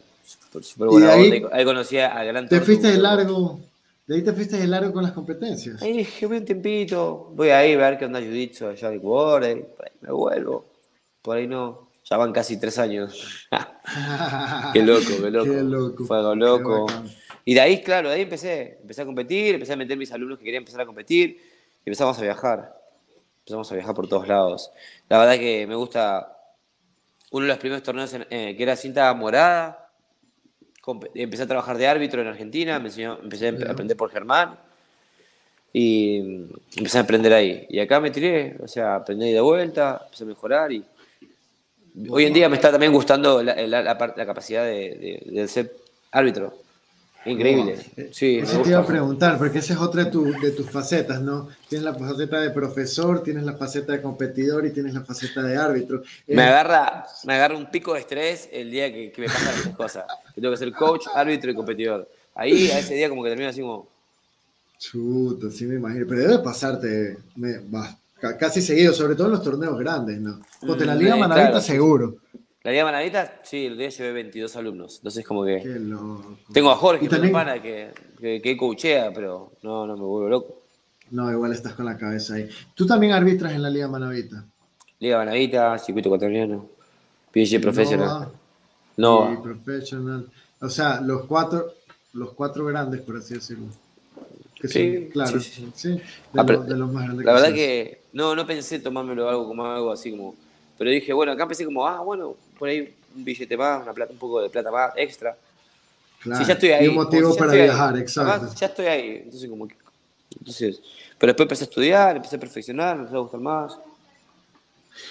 Super, bueno. ahí, ahí, conocí a Gran ¿Te fuiste de largo? ¿De ahí te fuiste de largo con las competencias? Ahí dije, voy un tiempito, voy ahí a ver qué onda Jiu-Jitsu allá de por ahí me vuelvo. Por ahí no, ya van casi tres años. (laughs) qué loco, qué (laughs) loco. Qué loco. Fue algo loco. Y de ahí, claro, de ahí empecé. Empecé a competir, empecé a meter mis alumnos que querían empezar a competir y empezamos a viajar. Empezamos a viajar por todos lados. La verdad que me gusta uno de los primeros torneos eh, que era cinta morada. Empecé a trabajar de árbitro en Argentina, me enseñó, empecé a aprender por Germán y empecé a aprender ahí. Y acá me tiré, o sea, aprendí de vuelta, empecé a mejorar y hoy en día me está también gustando la, la, capacidad de, de, ser árbitro. Increíble. Sí, Eso te iba a preguntar, porque esa es otra de, de, tus facetas, ¿no? Tienes la faceta de profesor, tienes la faceta de competidor y tienes la faceta de árbitro. Me, eh, agarra, me agarra un pico de estrés el día que, me pasan esas cosas. Que tengo que ser coach, árbitro y competidor. Ahí, a ese día, como que termino así como. Chuta, sí me imagino. Pero debe pasarte me, casi seguido, sobre todo en los torneos grandes, ¿no? Porque en la mm, Liga Manavita seguro. La Liga Manavita, sí, el día llevé 22 alumnos. Entonces, como que. Tengo a Jorge, también... pana, que, que, que coachea, pero no, no me vuelvo loco. No, igual estás con la cabeza ahí. ¿Tú también arbitras en la Liga Manavita? Liga Manavita, Circuito Ecuatoriano, PG Professional. No. no. Professional. O sea, los cuatro. los cuatro grandes, por así decirlo. sí, claro. Sí, de, ah, los, más grandes. La verdad que no, no pensé tomármelo algo como algo así como. Pero dije, bueno, acá pensé como, ah, bueno, por ahí un billete más, una plata, un poco de plata más extra. Claro. ya estoy ahí. Y un motivo para viajar, exacto. ya estoy ahí. Entonces, como que, entonces, pero después empecé a estudiar, empecé a perfeccionar, me empezó a gustar más.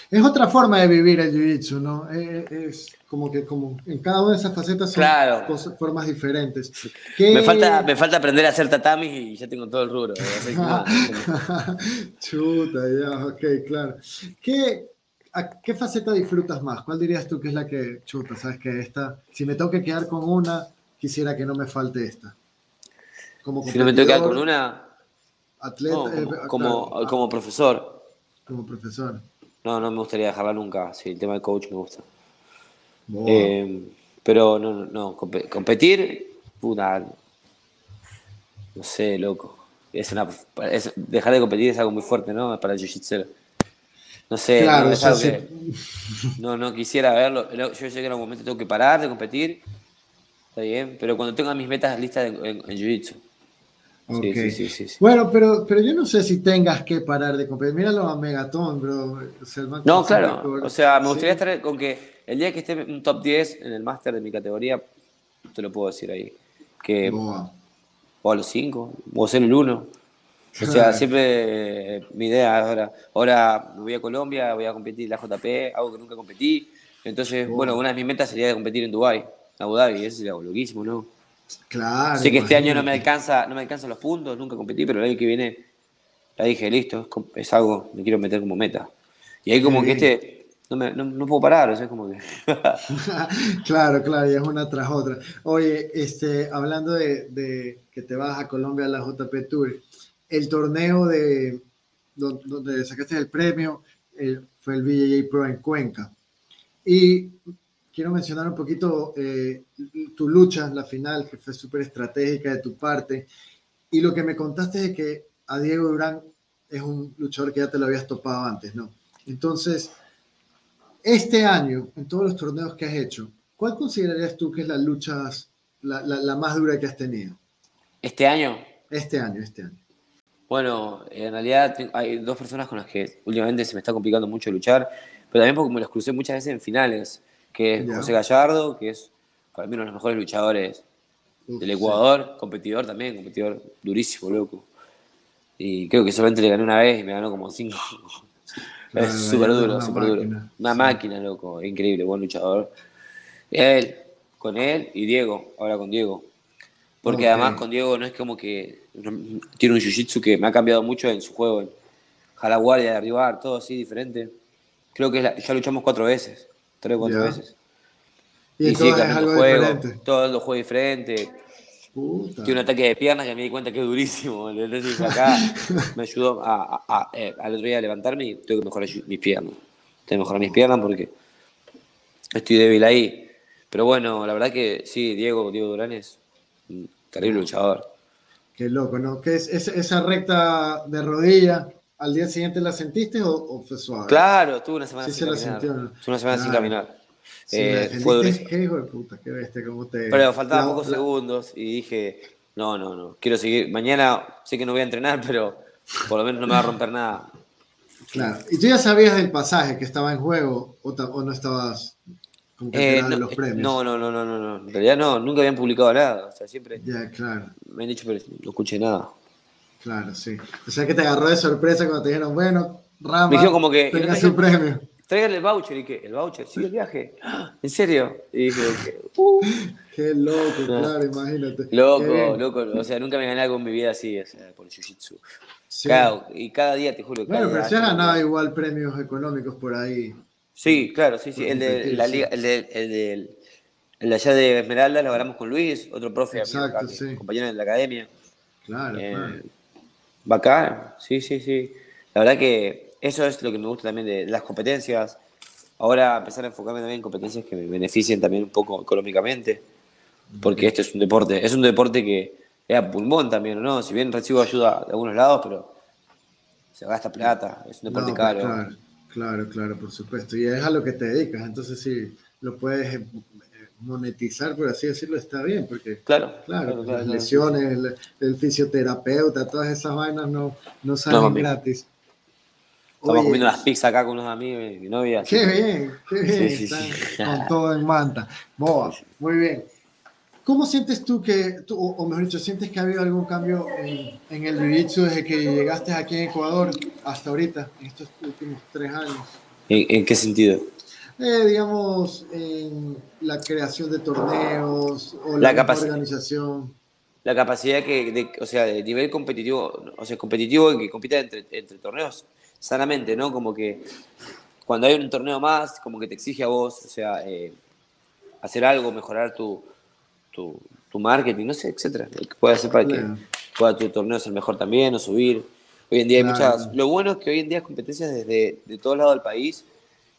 Es otra forma de vivir el jiu-jitsu, ¿no? Eh, es, como que como en cada una de esas facetas son formas diferentes. Me, falta, me falta aprender a hacer tatamis y ya tengo todo el rubro. (laughs) Chuta, ya, ok, claro. ¿Qué, ¿Qué faceta disfrutas más? ¿Cuál dirías tú que es la que chuta? ¿Sabes que esta, si me tengo que quedar con una, quisiera que no me falte esta? Como si no me tengo que quedar con una, atleta, eh, como, como profesor. Como profesor. No, no me gustaría dejarla nunca. Sí, el tema del coach me gusta. Eh, pero no, no, competir, puta. No sé, loco. Es una, dejar de competir es algo muy fuerte, ¿no? Para el jiu No sé, claro, no, no, quisiera verlo. Yo llegué a un momento tengo que parar de competir. Está bien, pero cuando tenga mis metas listas en, en jiu-jitsu. Sí, sí, sí, bueno, pero, pero yo no sé si tengas que parar de competir. Míralo a Megaton, bro. no, claro. O sea, me gustaría estar con que el día que esté un top 10 en el máster de mi categoría, te lo puedo decir ahí. Que, o a los 5, o ser el 1. O sea, (laughs) siempre mi idea ahora, ahora voy a Colombia, voy a competir en la JP, algo que nunca competí. Entonces, bueno, una de mis metas sería competir en Dubai, Abu Dhabi, eso sería loquísimo, ¿no? Claro. Sé que este año no me alcanza, no me alcanzan los puntos, nunca competí, pero el año que viene ya dije, listo, es, algo, me quiero meter como meta. Y ahí como que este, no, me, no, puedo parar, o sea, como que... (laughs) claro, claro, y es una tras otra. Oye, este, hablando de, que te vas a Colombia a la JP Tour, el torneo de donde, sacaste el premio eh, fue el BJJ Pro en Cuenca. Y quiero mencionar un poquito eh, tu lucha, la final, que fue súper estratégica de tu parte. Y lo que me contaste es que a Diego Durán es un luchador que ya te lo habías topado antes, ¿no? Entonces, este año, en todos los torneos que has hecho, ¿cuál considerarías tú que es la lucha, la, la, más dura que has tenido? ¿Este año? Este año, este año. Bueno, en realidad hay dos personas con las que últimamente se me está complicando mucho luchar, pero también porque me los crucé muchas veces en finales que es José Gallardo, que es para mí uno de los mejores luchadores del Ecuador, competidor también, competidor durísimo, loco. Y creo que solamente le gané una vez y me ganó como cinco. (laughs) es súper duro, súper duro. Una máquina, loco, increíble, buen luchador. Él, con él y Diego, ahora con Diego. Porque además con Diego no es como que tiene un jiu-jitsu que me ha cambiado mucho en su juego. Jala guardia, derribar, todo así diferente. Creo que ya luchamos cuatro veces tres o cuatro veces. Y, y sí, algo juego, diferente. Todo lo juego diferente. Tiene un ataque de piernas que me di cuenta que es durísimo. Entonces acá (laughs) me ayudó a, eh, al otro día a levantarme y tengo que mejorar mis piernas. Tengo que mejorar mis piernas porque estoy débil ahí. Pero bueno, la verdad que sí, Diego, Diego Durán es un terrible luchador. Qué loco, ¿no? ¿Qué es, esa recta de rodilla? ¿Al día siguiente la sentiste o, fue suave? Claro, tuve una semana sin caminar. Tuve una semana sin caminar. eh, fue ¿Qué hijo de puta? ¿Qué bestia? ¿Cómo te.? Pero faltaban pocos segundos y dije, no, no, no, quiero seguir. Mañana sé que no voy a entrenar, pero por lo menos no me va a romper nada. Claro. ¿Y tú ya sabías del pasaje que estaba en juego o, o no estabas como que eh, no, los premios? No, no, no, no, no, En realidad no, nunca habían publicado nada. O sea, siempre. Ya, claro. Me han dicho, pero no escuché nada. Claro, sí. O sea que te agarró de sorpresa cuando te dijeron, bueno, Rama, me dijeron como que tenga su premio. Traigan el voucher y que, ¿el voucher? Sí, el viaje. (gasps) ¿En serio? Y dije, uh. (laughs) Qué loco, claro, imagínate. Loco, loco. O sea, nunca me gané algo en mi vida así, o sea, por el jiu-jitsu. Sí. y cada día, te juro. Bueno, pero se ha ganado igual premios económicos por ahí. Sí, claro, sí, sí. El de la liga, el de, el de, el de allá de Esmeralda lo ganamos con Luis, otro profe, Exacto, sí. compañero de la academia. Claro, eh, claro. Bacán, sí, sí, sí. La verdad que eso es lo que me gusta también de las competencias. Ahora empezar a enfocarme también en competencias que me beneficien también un poco económicamente, porque este es un deporte, es un deporte que es a pulmón también, ¿no? Si bien recibo ayuda de algunos lados, pero se gasta plata, es un deporte caro. Claro, claro, claro, por supuesto. Y es a lo que te dedicas, entonces sí, lo puedes eh, monetizar, por así decirlo, está bien, porque claro, claro, las lesiones, el, fisioterapeuta, todas esas vainas no, no salen gratis. Estamos comiendo las pizzas acá con unos amigos y mi novia. Qué bien, qué bien. con todo en manta. Boa, muy bien. ¿Cómo sientes tú que, o mejor dicho, sientes que ha habido algún cambio en, en el jiu-jitsu desde que llegaste aquí en Ecuador hasta ahorita, en estos últimos tres años? ¿En, qué sentido? Eh, digamos, en la creación de torneos o la, organización. La capacidad que, de, o sea, de nivel competitivo, o sea, competitivo que compita entre, entre torneos sanamente, ¿no? Como que cuando hay un torneo más, como que te exige a vos, o sea, eh, hacer algo, mejorar tu, tu, marketing, no sé, etcétera. Que pueda hacer para que pueda tu torneo ser mejor también o subir. Hoy en día hay muchas. Lo bueno es que hoy en día hay competencias desde de todos lados del país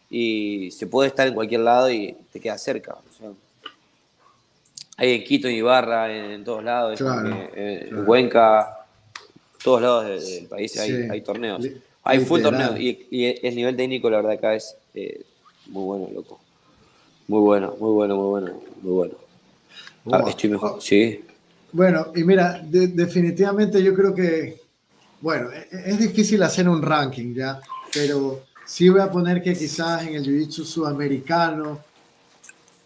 y se puede estar en cualquier lado y te queda cerca. hay en Quito, en Ibarra, en, todos lados, en, Cuenca, todos lados del, país hay, torneos. Hay full torneos y, el nivel técnico, la verdad, acá es eh, muy bueno, loco. Muy bueno, muy bueno, muy bueno, muy bueno. Ah, estoy mejor, sí. Bueno, y mira, definitivamente yo creo que, bueno, e, e, es, difícil hacer un ranking ya, pero sí voy a poner que quizás en el jiu-jitsu sudamericano,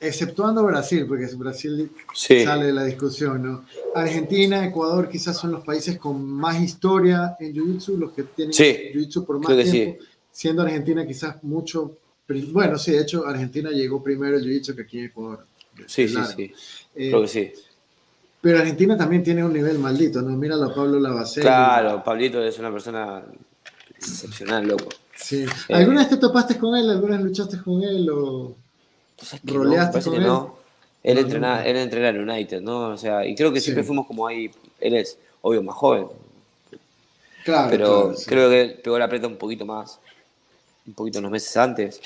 exceptuando Brasil, porque Brasil sale de la discusión, ¿no? Argentina, Ecuador quizás son los países con más historia en jiu-jitsu, los que tienen jiu-jitsu por más tiempo, siendo Argentina quizás mucho, bueno, sí, de hecho Argentina llegó primero el jiu-jitsu que aquí en Ecuador. Sí, sí, sí. Eh, Creo que sí. Pero Argentina también tiene un nivel maldito, ¿no? Míralo a Pablo Lavacero. Claro, Pablito es una persona excepcional, loco. Sí. Eh, ¿Alguna vez te topaste con él? ¿Alguna vez luchaste con él o roleaste con él? No. Él, entrenaba, él entrenaba en United, ¿no? O sea, y creo que siempre fuimos como ahí. Él es, obvio, más joven. Claro. Pero creo que pegó la preta un poquito más. Un poquito unos meses antes.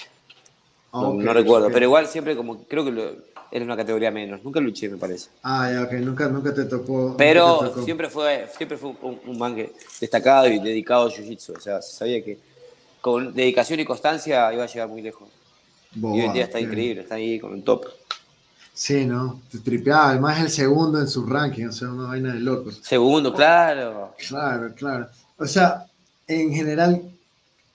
no, no, recuerdo. Pero igual siempre como, creo que lo, era una categoría menos. Nunca luché, me parece. Ah, ya, ok, nunca, nunca te tocó. Pero siempre fue, siempre fue un, un man destacado y dedicado a Jiu-Jitsu. O sea, se sabía que con dedicación y constancia iba a llegar muy lejos. y hoy en día está increíble, está ahí con un top. Sí, ¿no? Te tripeaba, además el segundo en su ranking, o sea, una vaina de locos. Segundo, claro. Claro, claro. O sea, en general,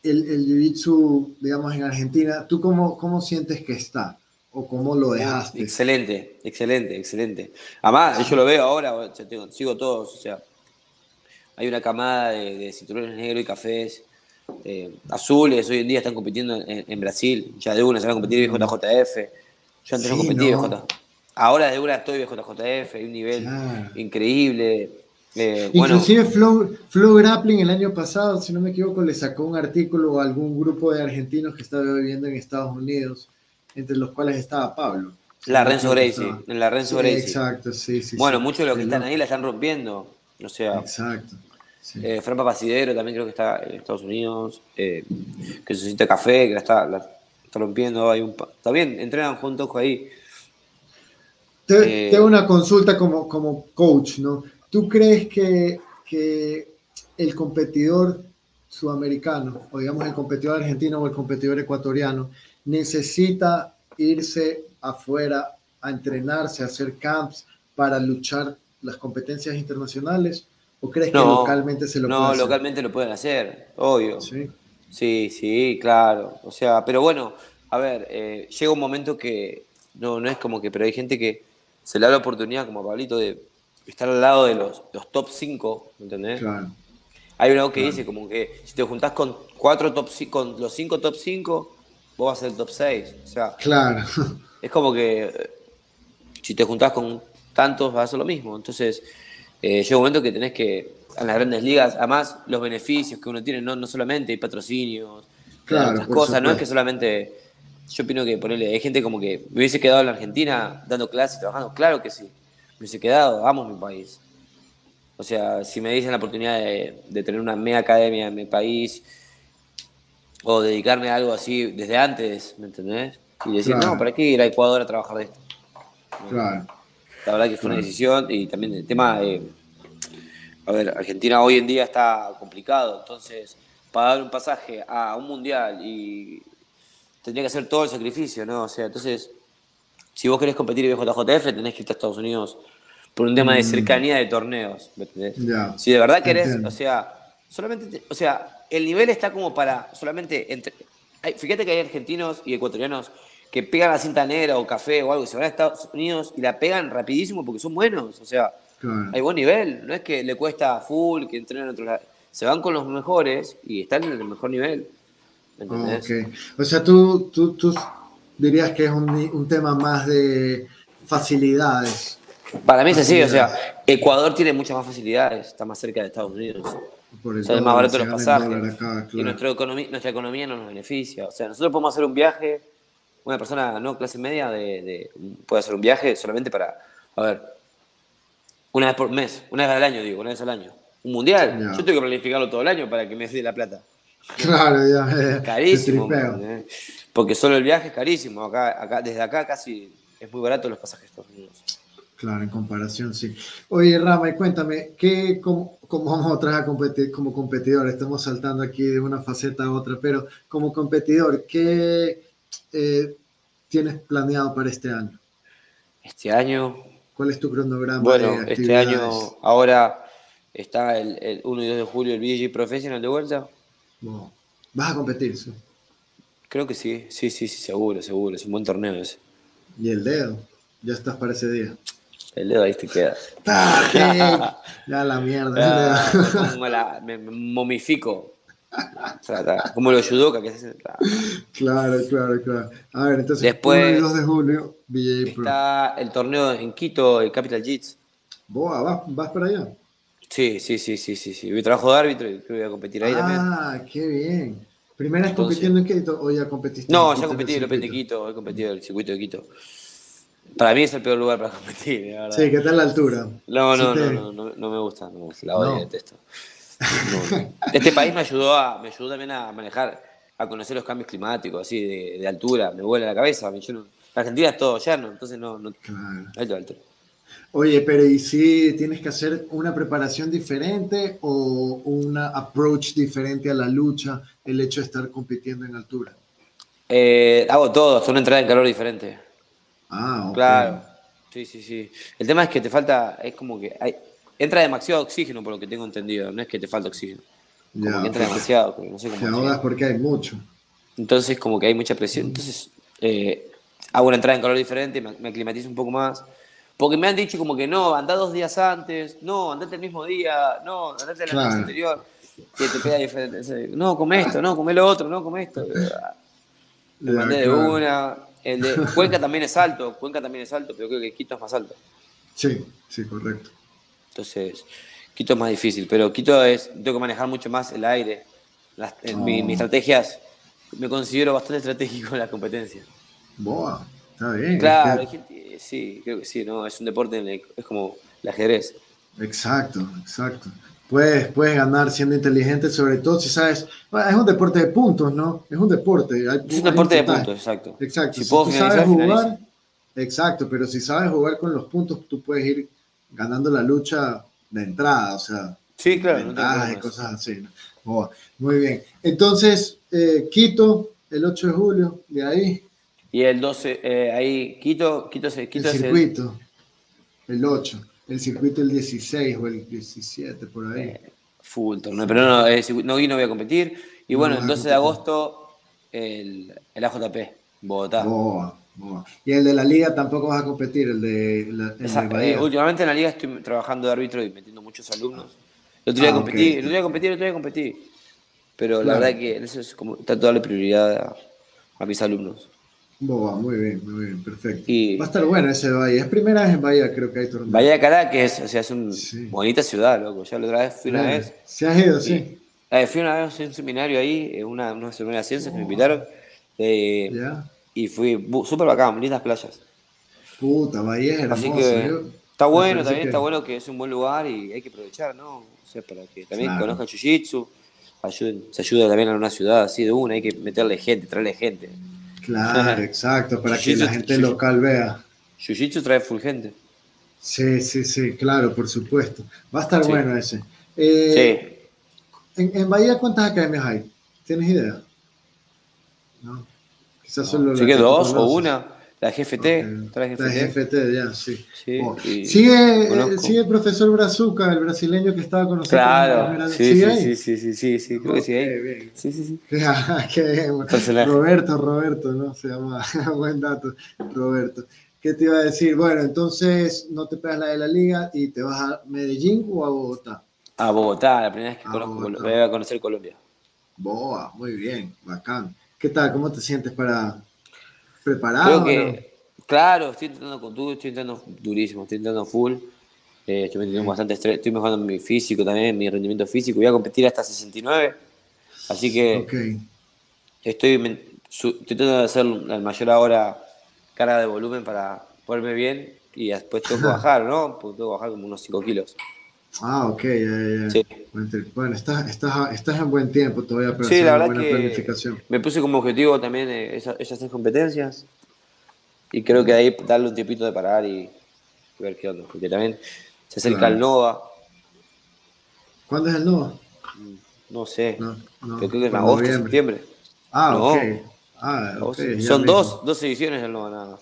el, el Jiu-Jitsu, digamos, en Argentina, ¿tú cómo, cómo sientes que está? O cómo lo dejaste. Excelente, excelente, excelente. Además, yo lo veo ahora, sigo todos, o sea, hay una camada de, cinturones negros y cafés, eh, azules, hoy en día están compitiendo en, Brasil, ya de una se van a competir BJJF, yo antes no competí BJ. Ahora de una estoy BJJF, hay un nivel increíble. Eh, Inclusive Flow, Flow Grappling el año pasado, si no me equivoco, le sacó un artículo a algún grupo de argentinos que estaba viviendo en Estados Unidos entre los cuales estaba Pablo. La Renzo Gracie, en la Renzo Gracie. Exacto, sí, sí. Bueno, muchos de los que están ahí la están rompiendo. O sea, exacto. Eh, Fran Papacidero también creo que está en Estados Unidos. Eh, que necesita café, que la está, la está rompiendo. Hay un, está bien, entrenan juntos ahí. Te, eh, tengo una consulta como, como coach, ¿no? ¿Tú crees que, que el competidor sudamericano, o digamos el competidor argentino o el competidor ecuatoriano, necesita irse afuera a entrenarse, a hacer camps para luchar las competencias internacionales? ¿O crees que localmente se lo no, No, localmente lo pueden hacer, obvio. Sí. Sí, sí, claro. O sea, pero bueno, a ver, eh, llega un momento que no, no es como que, pero hay gente que se le da la oportunidad, como Pablito, de estar al lado de los, los top 5, ¿entendés? Claro. Hay algo que dice como que si te juntás con cuatro top con los cinco top 5, vos vas a ser el top 6. O sea, claro. (laughs) Es como que eh, si te juntás con tantos vas a hacer lo mismo. Entonces, eh, llega un momento que tenés que, en las grandes ligas, además los beneficios que uno tiene, no, no solamente hay patrocinios, claro, otras cosas, no es que solamente, yo opino que ponerle, hay gente como que me hubiese quedado en la Argentina dando clases, trabajando, claro que sí, me hubiese quedado, amo mi país. O sea, si me dicen la oportunidad de, de tener una mega academia en mi país, o dedicarme a algo así desde antes, ¿me entendés? Y decir, no, ¿para qué ir a Ecuador a trabajar de esto? Claro. La verdad que fue una decisión y también el tema de, a ver, Argentina hoy en día está complicado, entonces pagar un pasaje a un mundial y tendría que hacer todo el sacrificio, ¿no? O sea, entonces Si vos querés competir en JJF, tenés que irte a Estados Unidos por un tema de mm. cercanía de torneos. si de verdad querés, o sea, solamente, o sea, el nivel está como para solamente entre, fíjate que hay argentinos y ecuatorianos que pegan la cinta negra o café o algo, se van a Estados Unidos y la pegan rapidísimo porque son buenos, o sea, hay buen nivel, no es que le cuesta full, que entrenen en otro lado, se van con los mejores y están en el mejor nivel. O sea, tú, tú, tú dirías que es un, un tema más de facilidades. Para mí es así, o sea, Ecuador tiene muchas más facilidades, está más cerca de Estados Unidos. Por más barato los pasajes. Y nuestra economía, nuestra economía no nos beneficia. O sea, nosotros podemos hacer un viaje, una persona no clase media de, puede hacer un viaje solamente para, a ver, una vez por mes, una vez al año, digo, una vez al año. Un mundial. Yo tengo que planificarlo todo el año para que me dé la plata. Claro, ya. (laughs) carísimo. Porque solo el viaje es carísimo. Acá, acá, desde acá casi es muy barato los pasajes. Claro, en comparación, sí. Oye, Rama, y cuéntame, ¿qué, cómo, vamos otra vez a competir como competidor? Estamos saltando aquí de una faceta a otra, pero como competidor, ¿qué eh, tienes planeado para este año? Este año. ¿Cuál es tu cronograma? Bueno, este año, ahora está el, 1 y 2 de julio el BG Professional de vuelta. ¿Vas a competir? Sí? Creo que sí, sí, sí, sí, seguro, seguro. Es un buen torneo ese. ¿Y el dedo? ¿Ya estás para ese día? El dedo ahí te queda. ya la mierda. la, me, momifico. como lo judoka que es. Claro, claro, claro. A ver, entonces, Después, el 2 de julio, BJ Pro. Está el torneo en Quito, el Capital Jits. ¿Vos vas, vas para allá? Sí, sí, sí, sí, sí, sí. Yo trabajo de árbitro y voy a competir ahí también. Ah, qué bien. ¿Primera vez compitiendo en Quito o ya competiste? No, ya competí en el Quito, he competido en el circuito de Quito. Para mí es el peor lugar para (laughs) competir, verdad. Sí, está en la altura. No, no, no, no, no, me gusta, no me gusta, la odio, detesto. Este país me ayudó, a, me ayudó también a manejar, a conocer los cambios climáticos, así, de, de altura, me vuela la cabeza. Yo no, la Argentina es todo llano, entonces no, no, claro. alto, alto. Oye, pero ¿y si tienes que hacer una preparación diferente o una approach diferente a la lucha, el hecho de estar compitiendo en altura? Eh, hago todo, es una entrada en calor diferente. Ah, ok. Claro. Sí, sí, sí. El tema es que te falta, es como que hay, entra demasiado oxígeno por lo que tengo entendido, no es que te falta oxígeno. Como que entra demasiado, no sé cómo. Te ahogas porque hay mucho. Entonces, como que hay mucha presión. Entonces, eh, hago una entrada en calor diferente, me, aclimatizo un poco más. Porque me han dicho como que no, anda dos días antes, no, andate el mismo día, no, andate la noche anterior, que te pega diferente. No, come esto, no, come lo otro, no, come esto. Me mandé de una, el de (laughs) Cuenca también es alto, Cuenca también es alto, pero creo que Quito es más alto. Sí, sí, correcto. Entonces, Quito es más difícil, pero Quito es, tengo que manejar mucho más el aire. Las, mis estrategias, me considero bastante estratégico en las competencias. Boa, está bien. Claro, sí, creo que sí, ¿no? Es un deporte, es como el ajedrez. Exacto, exacto puedes, puedes ganar siendo inteligente, sobre todo si sabes, es un deporte de puntos, ¿no? Es un deporte. es un deporte de puntos, exacto. Exacto. Si, tú sabes jugar, exacto, pero si sabes jugar con los puntos, tú puedes ir ganando la lucha de entrada, o sea, sí, claro, ventajas y cosas así. muy bien. Entonces, eh, Quito, el 8 de julio, de ahí. Y el 12, eh, ahí, Quito, Quito, Quito el circuito, el 8 el circuito el 16 o el 17, por ahí. Eh, full torneo, pero no, eh, no, no voy a competir. Y bueno, el 12 de agosto el, el AJP, Bogotá. Boa, boa. Y el de la liga tampoco vas a competir, el de, la, eh, últimamente en la liga estoy trabajando de árbitro y metiendo muchos alumnos. El otro día ah, competí, el otro día competí, el otro día competí. Pero la verdad que eso es como está toda la prioridad a mis alumnos. Boa, muy bien, muy bien, perfecto. Va a estar bueno ese Bahía. Es primera vez en Bahía, creo que hay torneo. Bahía de Caracas, o sea, es una bonita ciudad, loco. Ya la otra vez fui una vez. ¿Se has ido, sí? Eh, fui una vez a un seminario ahí, una, una semana de ciencias que me invitaron. Eh, y fui súper bacán, lindas playas. Puta, Bahía es hermoso. Así que está bueno, también está bueno que es un buen lugar y hay que aprovechar, ¿no? O sea, para que también conozcan Jiu-Jitsu, se ayuda también a una ciudad así de una, hay que meterle gente, traerle gente. Claro, exacto, para que la gente local vea. Jiu-Jitsu trae full gente. Sí, sí, sí, claro, por supuesto. Va a estar bueno ese. Eh, sí. En, Bahía, ¿cuántas academias hay? ¿Tienes idea? No. Quizás solo. Sí, que dos o una. La GFT, la GFT. ya, sí. Oh, sigue, eh, sigue el profesor Brazuca, el brasileño que estaba con nosotros. Claro, sí, sí, sí, sí, sí, sí, creo que sí. Bien. Sí, sí, sí. (laughs) Qué Roberto, Roberto, ¿no? Se llama, (laughs) buen dato, Roberto. ¿Qué te iba a decir? Bueno, entonces no te pegas la de la liga y te vas a Medellín o a Bogotá. A Bogotá, la primera vez que conozco, voy a conocer Colombia. Boa, muy bien, bacán. ¿Qué tal? ¿Cómo te sientes para preparado? claro, estoy intentando con tú, estoy intentando durísimo, estoy intentando full. Eh, estoy metiendo bastante estrés, estoy mejorando mi físico también, mi rendimiento físico. Voy a competir hasta 69. Así que estoy, estoy tratando de hacer la mayor ahora carga de volumen para ponerme bien y después tengo que (laughs) bajar, ¿no? Porque tengo que bajar como unos 5 kilos. Ah, ok, ya, ya. Sí. Bueno, estás, estás, estás en buen tiempo todavía para sí, la verdad buena que planificación. Me puse como objetivo también eh, esas, esas, tres competencias y creo que ahí darle un tiempito de parar y ver qué onda, porque también se acerca el NOVA. ¿Cuándo es el NOVA? Mm, no sé, no, creo que es en agosto, septiembre. Ah, ok. Ah, Son dos, dos ediciones del NOVA nada más.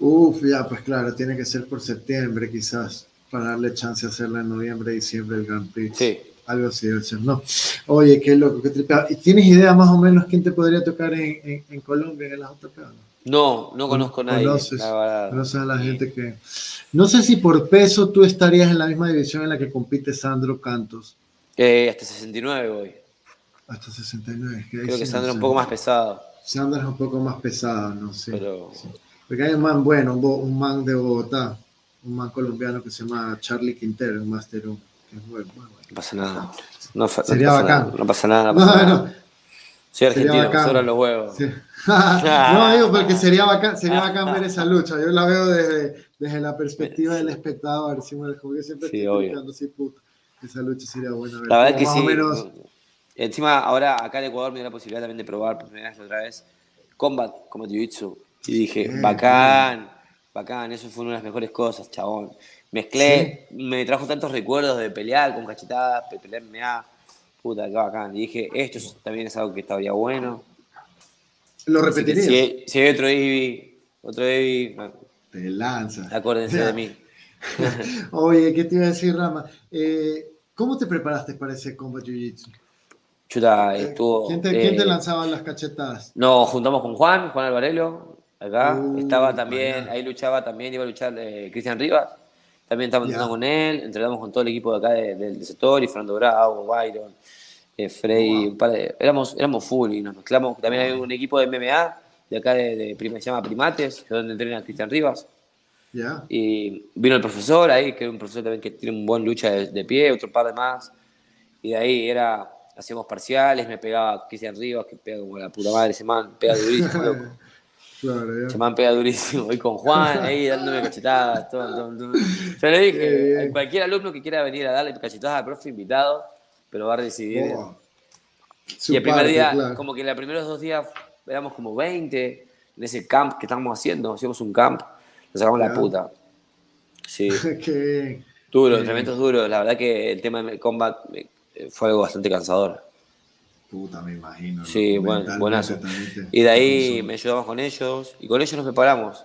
Uf, ya, pues claro, tiene que ser por septiembre quizás para darle chance a hacerla en noviembre, diciembre el Grand Prix. Sí. Algo así debe ser, ¿no? Oye, qué loco, qué tripeado. ¿Y tienes idea más o menos quién te podría tocar en, en, Colombia en el JP? No, no conozco a nadie. Conoces, conoces a la gente que... No sé si por peso tú estarías en la misma división en la que compite Sandro Cantos. Eh, hasta 69 voy. Hasta 69. Creo que Sandro es un poco más pesado. Sandro es un poco más pesado, no sé. Pero... Porque hay un man bueno, un man de Bogotá un man colombiano que se llama Charlie Quintero, un Master 1. No pasa nada. No, Sería bacán. no pasa nada. No (laughs) pasa nada. Soy argentino, me los huevos. (laughs) no, digo, porque sería bacán, sería (laughs) bacán ver esa lucha. Yo la veo desde, desde la perspectiva del espectador. como yo siempre sí, estoy así, puto. Esa lucha sería buena. Ver. La verdad que sí. Menos... Encima, ahora acá en Ecuador me dio la posibilidad también de probar por primera vez otra vez Combat como Jiu-Jitsu. Y dije, bacán bacán, eso fue una de las mejores cosas, chabón. Mezclé, me trajo tantos recuerdos de pelear con cachetadas, pelear MMA, puta, qué bacán. Y dije, esto también es algo que estaría bueno. ¿Lo repetiría? Si, si, hay otro Evi, otro Evi, te lanza. Acuérdense de (laughs) mí. (laughs) Oye, ¿qué te iba a decir, Rama? Eh, ¿Cómo te preparaste para ese Combat Jiu-Jitsu? Chuta, eh, estuvo. ¿Quién te, ¿Quién te, eh, lanzaba las cachetadas? Nos juntamos con Juan, Juan Alvarelo, acá. Uh, estaba también, ahí luchaba también, iba a luchar eh, Cristian Rivas. También estaba entrenando con él, entrenamos con todo el equipo de acá del sector, y Fernando Bravo, Byron, eh, Frey, un par de, éramos, éramos full y nos mezclamos. También hay un equipo de MMA de acá de, de, se llama Primates, donde entrena Cristian Rivas. Y vino el profesor ahí, que es un profesor también que tiene un buen lucha de, pie, otro par de más. Y de ahí era, hacíamos parciales, me pegaba Cristian Rivas, que pega como la puta madre ese man, pega durísimo, (laughs) loco. Claro, Se me han pegado durísimo. Voy con Juan ahí dándome cachetadas. Todo, todo, Yo le dije, cualquier alumno que quiera venir a darle cachetadas al profe invitado, pero va a decidir. Y el primer día, como que los primeros dos días éramos como 20 en ese camp que estábamos haciendo. Hacíamos un camp, nos sacamos la puta. Sí. (laughs) Qué Duro, entrenamientos duros. La verdad que el tema del combat eh, fue algo bastante cansador. Puta, me imagino. Sí, bueno, buenazo. Y de ahí me ayudamos con ellos y con ellos nos preparamos.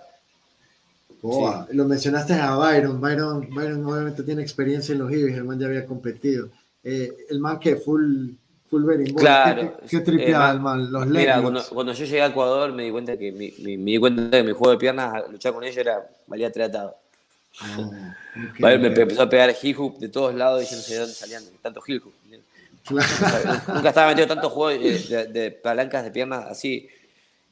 Lo mencionaste a Byron. Byron. Byron obviamente tiene experiencia en los Ibis, el man ya había competido. Eh, el man que full, full bering. Claro. ¿Qué, tripeaba el man? Los Mira, cuando, yo llegué a Ecuador me di cuenta que mi, me di cuenta que mi juego de piernas, luchar con ellos era valía tratado. (laughs) Oh, me, empezó a pegar hook de todos lados y yo no sé de dónde salían tanto hip hook. Nunca estaba metido tanto juego de, palancas de piernas así.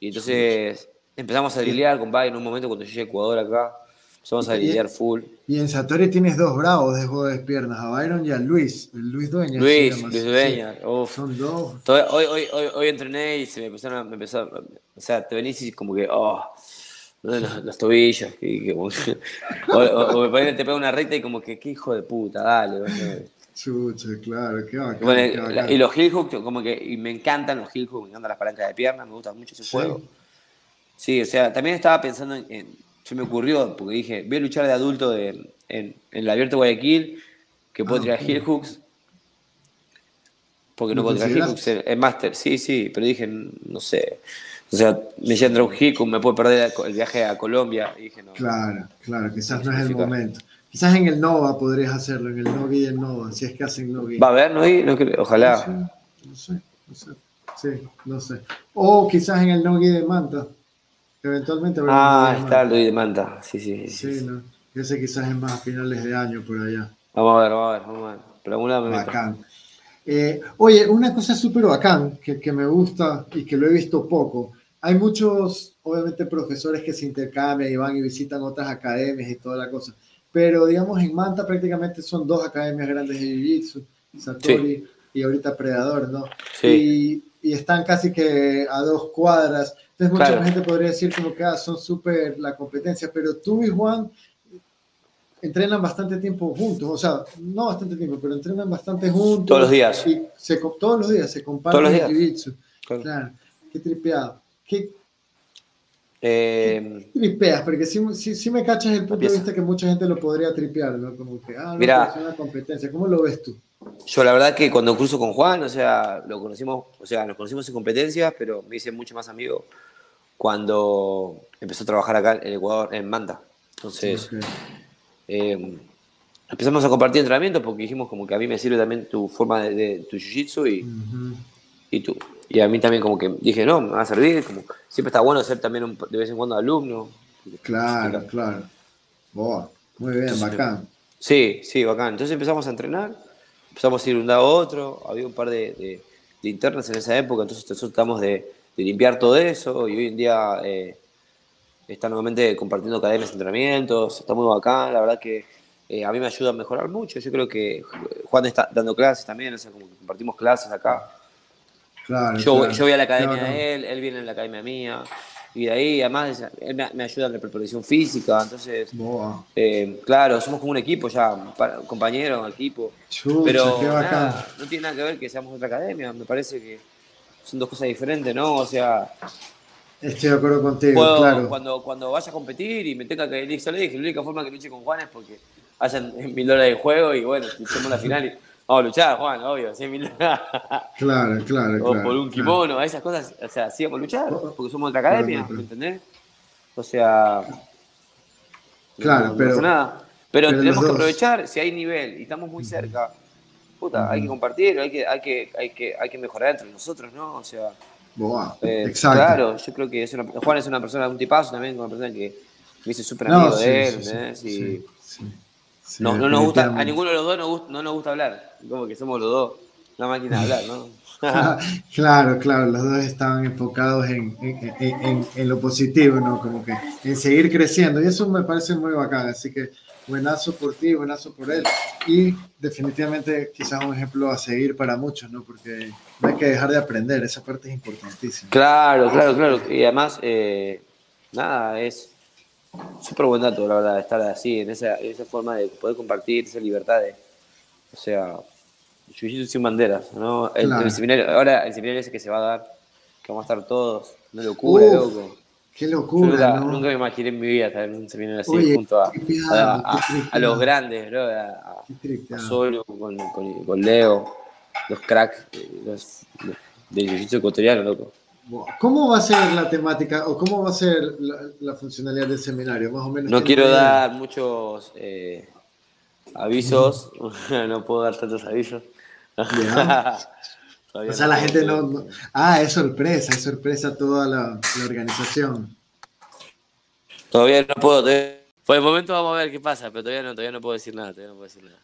Y entonces empezamos a drillear con Bay en un momento cuando llegué a Ecuador acá. Empezamos a drillear full. Y en Satori tienes dos bravos de juego de piernas, a Byron y a Luis. Luis Dueña. Luis, Luis Dueña. Son dos. Hoy, hoy, hoy, hoy, entrené y se me empezaron a. Me empezó, o sea, te venís y como que. Oh, los, los tobillos. Y, (laughs) o, o, me te pega una recta y como que, qué hijo de puta, dale. Chucha, claro, qué bacán, Y los heel hooks, como que y me encantan los heel hooks, me encantan las palancas de piernas, me gusta mucho ese juego. Sí, o sea, también estaba pensando en, se me ocurrió, porque dije, voy a luchar de adulto en, en, el abierto Guayaquil, que puedo ah, tirar heel hooks. Porque no puedo tirar heel hooks en, Master, sí, sí, pero dije, no sé. O sea, me decía Andrew Hickman, me puede perder el viaje a Colombia. Y dije, no. Claro, claro, quizás no es el momento. Quizás en el Nova podrías hacerlo, en el Nogi y el Nova, si es que hacen Nogi. ¿Va a haber Nogi? No, ojalá. No sé, no sé, Sí, no sé. O quizás en el Nogi de Manta. Eventualmente Ah, está el Nogi de Manta. Sí, sí. Sí, sí, no. Ese quizás es más a finales de año por allá. Vamos a ver, vamos a ver, vamos a ver. Pero me Bacán. Eh, oye, una cosa súper bacán que, que me gusta y que lo he visto poco. Hay muchos, obviamente, profesores que se intercambian y van y visitan otras academias y toda la cosa pero digamos en Manta prácticamente son dos academias grandes de Jiu-Jitsu, Satori y ahorita Predador, ¿no? Sí. Y, y, están casi que a dos cuadras. Entonces mucha gente podría decir como que ah, son súper la competencia, pero tú y Juan entrenan bastante tiempo juntos, o sea, no bastante tiempo, pero entrenan bastante juntos. Todos los días. Y se, todos los días se comparten el Jiu-Jitsu. Claro. claro. Qué tripeado. ¿Qué, eh, tripeas, porque si, me cachas el punto de vista que mucha gente lo podría tripear, ¿no? Como que, ah, no, Mira, es una competencia. ¿Cómo lo ves tú? Yo la verdad que cuando cruzo con Juan, o sea, lo conocimos, o sea, nos conocimos en competencias, pero me hice mucho más amigo cuando empezó a trabajar acá en Ecuador, en Manta. Entonces, eh, empezamos a compartir entrenamientos porque dijimos como que a mí me sirve también tu forma de, tu jiu-jitsu y, y tú. Y a mí también como que dije, no, me va a servir, como siempre está bueno ser también de vez en cuando alumno. Claro, claro. muy bien, bacán. Sí, sí, bacán. Entonces empezamos a entrenar, empezamos a ir un lado a otro, había un par de, internas en esa época, entonces nosotros tratamos de, limpiar todo eso y hoy en día eh, está nuevamente compartiendo cadenas de entrenamientos, está muy bacán, la verdad que eh, a mí me ayuda a mejorar mucho, yo creo que Juan está dando clases también, o sea, como que compartimos clases acá yo, yo voy a la academia de él, él viene a la academia mía. Y de ahí, además, él me, ayuda en la preparación física. Entonces, eh, claro, somos como un equipo ya, compañeros, equipo. pero no tiene nada que ver que seamos otra academia. Me parece que son dos cosas diferentes, ¿no? O sea. Estoy de acuerdo contigo, claro. Cuando, cuando vaya a competir y me tenga que. Yo le dije, la única forma que luche con Juan es porque hayan mil dólares de juego y bueno, hicimos la final. Y, Vamos a luchar, Juan, obvio, 100 mil (laughs) Claro, claro. O por un kimono, esas cosas, o sea, sí vamos a luchar, porque somos otra academia, ¿me entendés? O sea. Claro, pero. nada. Pero, tenemos que aprovechar, si hay nivel y estamos muy cerca, puta, hay que compartir, hay que, hay que, hay que, hay que mejorar entre nosotros, ¿no? O sea. Eh, exacto. Claro, yo creo que es una, Juan es una persona, un tipazo también, una persona que me hizo súper amigo de él, sí, sí, no, no nos gusta, a ninguno de los dos no, no nos gusta hablar, como que somos los dos una máquina de hablar, ¿no? (laughs) claro, claro, los dos estaban enfocados en, en, en, lo positivo, ¿no? Como que en seguir creciendo, y eso me parece muy bacán, así que buenazo por ti, buenazo por él, y definitivamente quizás un ejemplo a seguir para muchos, ¿no? Porque no hay que dejar de aprender, esa parte es importantísima. Claro, claro, claro, y además, eh, nada, es súper buen dato, la verdad, estar así, en esa, esa forma de poder compartir, esa libertad de, o sea, jiu sin banderas, ¿no? El, seminario, ahora el seminario ese que se va a dar, que vamos a estar todos, una locura, loco. Qué locura. Nunca, me imaginé en mi vida estar en un seminario así junto a, a, los grandes, ¿no? A, Solo, con, con, Leo, los cracks los, del jiu-jitsu ecuatoriano, loco. ¿Cómo va a ser la temática o cómo va a ser la, funcionalidad del seminario? Más o menos. No quiero dar muchos eh, avisos, (laughs) no puedo dar tantos avisos. (laughs) o sea, la gente no, Ah, es sorpresa, es sorpresa toda la, organización. Todavía no puedo. Por el momento vamos a ver qué pasa, pero todavía no, todavía no puedo decir nada. Todavía no puedo decir nada.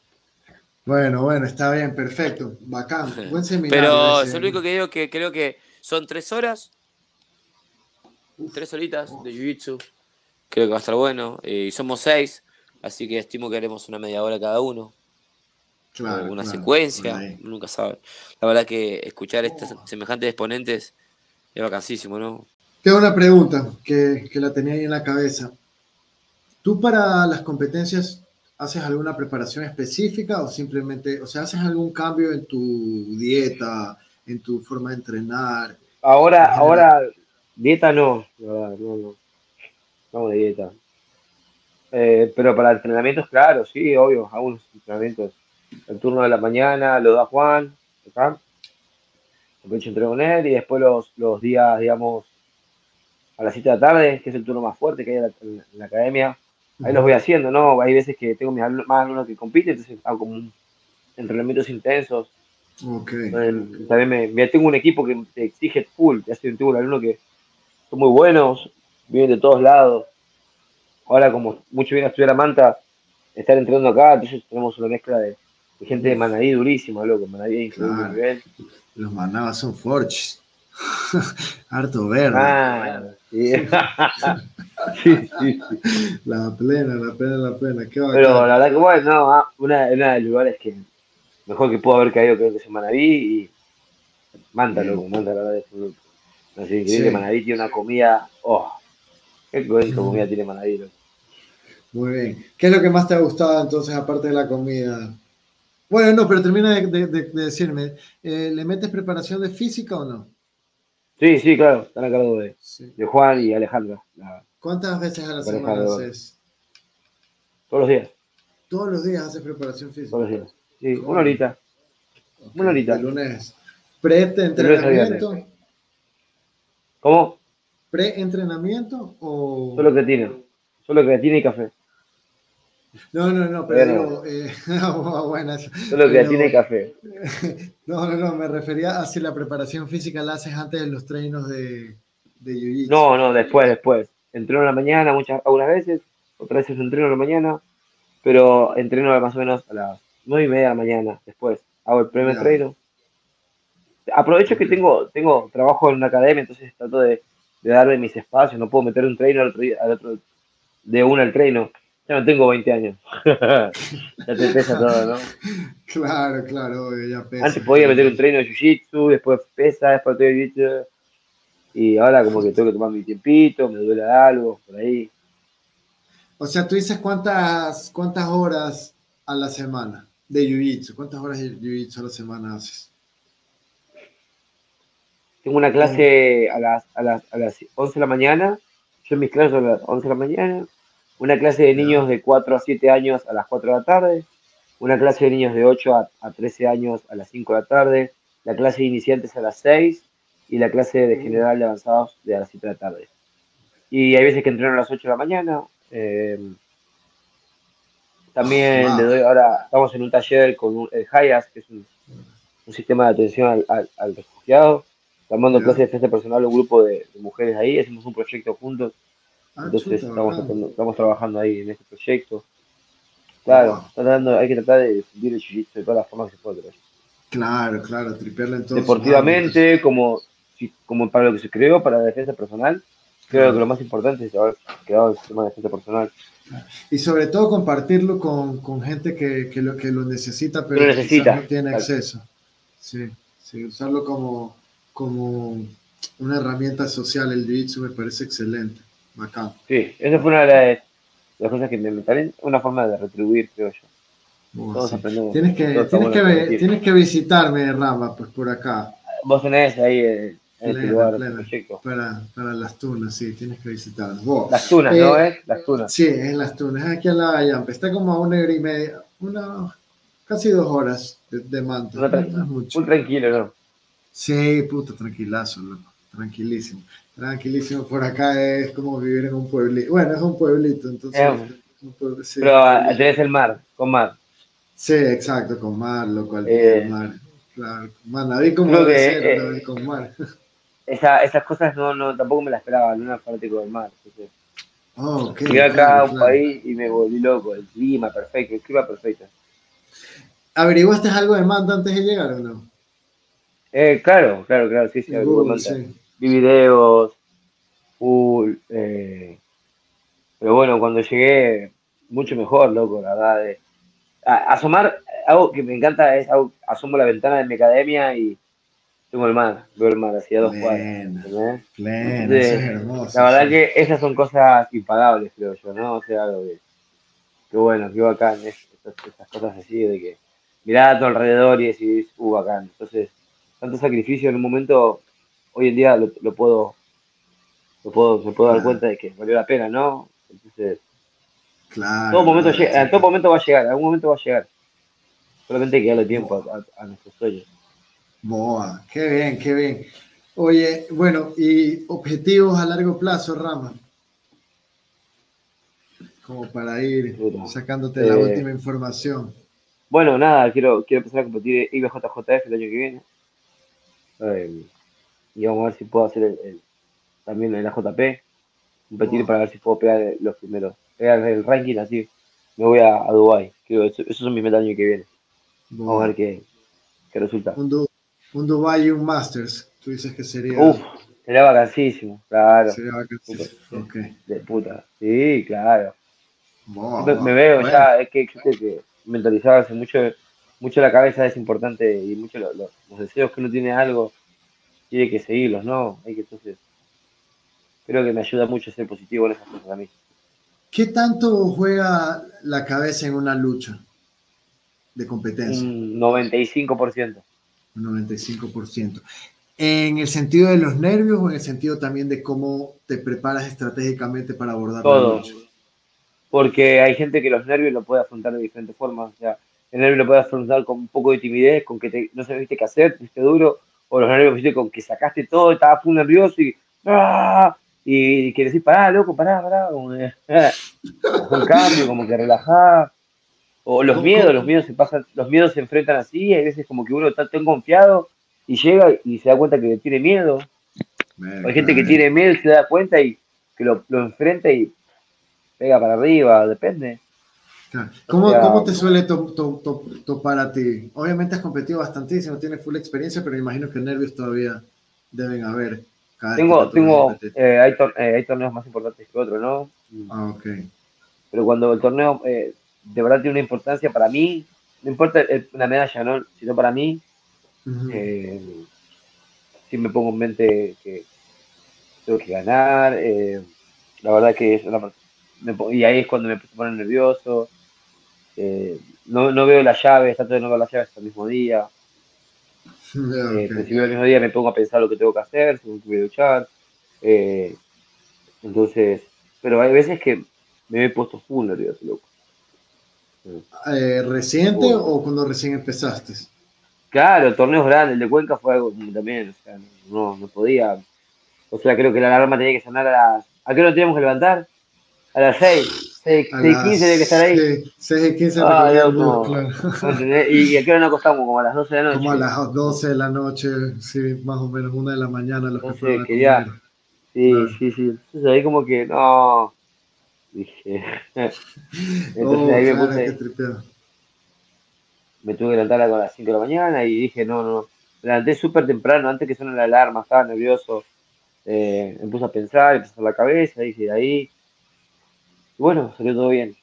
Bueno, bueno, está bien, perfecto, bacán, (laughs) buen seminario. Pero es lo único que digo que creo que son tres horas, tres horitas de Jiu-Jitsu. Creo que va a estar bueno. Y somos seis, así que estimo que haremos una media hora cada uno. Claro, una secuencia, nunca sabe. La verdad que escuchar estos semejantes exponentes es vacancísimo, ¿no? Tengo una pregunta que, que la tenía ahí en la cabeza. ¿Tú para las competencias haces alguna preparación específica o simplemente, o sea, haces algún cambio en tu dieta, en tu forma de entrenar? Ahora, ahora, dieta no, no, no, no, de dieta. Eh, pero para entrenamientos, claro, sí, obvio, hago unos entrenamientos. El turno de la mañana lo da Juan, acá. Aprovecho entreno con él y después los, los días, digamos, a las 7 de la tarde, que es el turno más fuerte que hay en la, academia. Ahí los voy haciendo, ¿no? Hay veces que tengo mis más alumnos que compiten, entonces hago como entrenamientos intensos. Okay. También me, tengo un equipo que te exige full, ya tengo un alumno que son muy buenos, vienen de todos lados. Ahora, como mucho viene a estudiar a Manta, estar entrenando acá, entonces tenemos una mezcla de, gente de Manadí durísima, loco. Manadí claro. nivel. Los manabas son forches. (laughs) Harto verde. Ah, (laughs) sí. sí, sí, La plena, la plena, la plena. Qué Pero la verdad que bueno, no, ah, una, una de los lugares que mejor que pudo haber caído creo que es Manaví y Manta, loco, Manta, la verdad es un Así increíble, sí. Manaví tiene una comida, oh, qué comida tiene Manaví, loco. Muy bien. ¿Qué es lo que más te ha gustado entonces, aparte de la comida? Bueno, no, pero termina de, decirme, eh, ¿le metes preparación de física o no? Sí, sí, claro, están a cargo de, de Juan y Alejandra. ¿Cuántas veces a la semana haces? Todos los días. ¿Todos los días haces preparación física? Todos los días. Sí, una horita. Una horita. El lunes. ¿Pre-entrenamiento? ¿Cómo? ¿Pre-entrenamiento o...? Solo que tiene. Solo que tiene y café. No, no, no, pero eh, (laughs) bueno, Solo que tiene café. (laughs) No, no, no, me refería a si la preparación física la haces antes de los treinos de, de No, no, después, después. Entreno en la mañana muchas, algunas veces, otras veces entreno en la mañana, pero entreno más o menos a las nueve y media de la mañana, después. Hago el primer entreno. Aprovecho que tengo, tengo trabajo en una academia, entonces trato de, darme mis espacios, no puedo meter un treino al otro, al otro de una al treino ya no tengo 20 años. (laughs) ya te pesa todo, ¿no? (laughs) Claro, claro, ya pesa. Antes podía meter un treino de jiu-jitsu, después pesa, después de jiu-jitsu. Y ahora como que tengo que tomar mi tiempito, me duele algo, por ahí. O sea, tú dices cuántas, cuántas horas a la semana de jiu-jitsu. ¿Cuántas horas de jiu-jitsu a la semana haces? Tengo una clase a las, a, las, a las 11 de la mañana. Yo en mis clases a las 11 de la mañana una clase de niños de 4 a 7 años a las 4 de la tarde, una clase de niños de 8 a, 13 años a las 5 de la tarde, la clase de iniciantes a las 6 y la clase de general de avanzados de a las 7 de la tarde. Y hay veces que entreno a las 8 de la mañana. Eh, también le doy, ahora estamos en un taller con el HIAS, que es un, sistema de atención al, refugiado. Estamos dando clases de defensa personal a un grupo de, de mujeres ahí, hacemos un proyecto juntos Ah, Entonces estamos, estamos, trabajando ahí en este proyecto. Claro, hay que tratar de difundir el jiu de todas las formas que se puede. Claro, claro, tripearle en Deportivamente, como, como para lo que se creó, para la defensa personal, creo que lo más importante es haber creado el sistema de defensa personal. Y sobre todo compartirlo con, con gente que, que, lo, que lo necesita, pero necesita, no tiene acceso. Sí, sí, usarlo como, como una herramienta social, el jiu me parece excelente. Sí, esa fue una de las, cosas que me metalen, una forma de retribuir, creo yo. Todos aprendemos. Tienes que, tienes que, tienes que visitarme, Rama, pues por acá. Vos tenés ahí eh, en este lugar, Para, para las tunas, sí, tienes que visitarnos. las tunas, ¿no es? Eh, las tunas. Sí, es las tunas, aquí a la Yampa. Está como a una hora y media, una, casi dos horas de, de manto. Muy tranquilo, ¿no? Sí, puto, tranquilazo, loco. Tranquilísimo. Tranquilísimo, por acá es como vivir en un pueblito. Bueno, es un pueblito, entonces. pero tenés el mar, con mar. Sí, exacto, con mar, lo cual eh, mar. Claro, mar, nadie como ser, eh, con mar. Esa, esas cosas no, no, tampoco me las esperaba, no era fanático del mar. Oh, okay, Llegué acá a un país y me volví loco, el clima perfecto, el clima perfecto. ¿Averiguaste algo de Manta antes de llegar o no? Eh, claro, claro, claro, sí, sí, Google, sí vi videos, full, eh, pero bueno, cuando llegué, mucho mejor, loco, la verdad. De, asomar, algo que me encanta es, asomo la ventana de mi academia y tengo el mar, veo el mar hacia dos cuadras. Pleno, es hermoso. La verdad que esas son cosas impagables, creo yo, ¿no? O sea, algo que, que bueno, que bacán, esas, esas cosas así de que mirá a tu alrededor y decís, uh, bacán. Entonces, tanto sacrificio en un momento hoy en día lo, puedo, lo puedo, me puedo dar cuenta de que valió la pena, ¿no? Entonces, claro, todo momento en todo momento va a llegar, en algún momento va a llegar. Solamente hay que darle tiempo a, nuestros sueños. Boa, qué bien, qué bien. Oye, bueno, y objetivos a largo plazo, Rama. Como para ir sacándote la eh, última información. Bueno, nada, quiero, quiero empezar a competir IBJJF el año que viene. Eh, y vamos a ver si puedo hacer el, también en la JP. Competir para ver si puedo pegar los primeros. Pegar el ranking así. Me voy a, a Dubai. Eso, esos son mis metas el año que viene. Vamos a ver qué, qué resulta. Un, un Dubai y un Masters. Tú dices que sería. Uf, sería vacancísimo, claro. Sería vacancísimo. Okay. De puta. Sí, claro. me, veo ya, es que existe que mucho, mucho la cabeza es importante y mucho los deseos que uno tiene algo, tiene que seguirlos, ¿no? Hay que entonces. Creo que me ayuda mucho a ser positivo en esas cosas a mí. ¿Qué tanto juega la cabeza en una lucha de competencia? Un 95%. Un 95%. ¿En el sentido de los nervios o en el sentido también de cómo te preparas estratégicamente para abordar Todo. la? Porque hay gente que los nervios lo puede afrontar de diferentes formas. O sea, el nervio lo puede afrontar con un poco de timidez, con que no sabes qué hacer, viste duro, o los nervios viste con que sacaste todo, estabas muy nervioso y ¡ah! y quieres decir, pará, loco, pará, pará, como que, (laughs) un cambio, como que relajá. O los miedos, los miedos se pasan, los miedos se enfrentan así, hay veces como que uno está tan confiado y llega y se da cuenta que tiene miedo. Hay gente que tiene miedo y se da cuenta y que lo, enfrenta y pega para arriba, depende. ¿Cómo, te suele topar a ti? Obviamente has competido bastantísimo, tienes full experiencia, pero me imagino que nervios todavía deben haber. tengo, tengo eh, hay, eh, hay, torneos más importantes que otros, ¿no? Ah, ok. Pero cuando el torneo eh, de verdad tiene una importancia para mí, no importa la medalla, ¿no? sino para mí, eh, si me pongo en mente que tengo que ganar. Eh, la verdad que es y ahí es cuando me poner nervioso. Eh, no, no, veo las llaves, trato de no las llaves el mismo día. (laughs) Eh, si veo el mismo día me pongo a pensar lo que tengo que hacer, si voy a luchar. entonces, pero hay veces que me he puesto full nervioso, loco. ¿Reciente o cuando recién empezaste? Claro, torneos grandes, el de Cuenca fue algo también, o sea, no, no podía. O sea, creo que la alarma tenía que sonar a las. ¿A qué hora teníamos que levantar? A las 6. 6, 15 tenía que estar ahí. 6 y 15 ah, Dios, no. claro. ¿Y, a qué hora nos acostamos? Como a las 12 de la noche. Como a las 12 de la noche, sí, más o menos, una de la mañana. Los no sé, que ya. Sí, sí, sí. Entonces ahí como que, no. Dije. (laughs) Entonces oh, ahí me puse me tuve que levantar a las 5 de la mañana y dije, no, no, me levanté súper temprano, antes que suene la alarma, estaba nervioso, eh, me puse a pensar, empezó la cabeza, dije, ahí, y bueno, salió todo bien.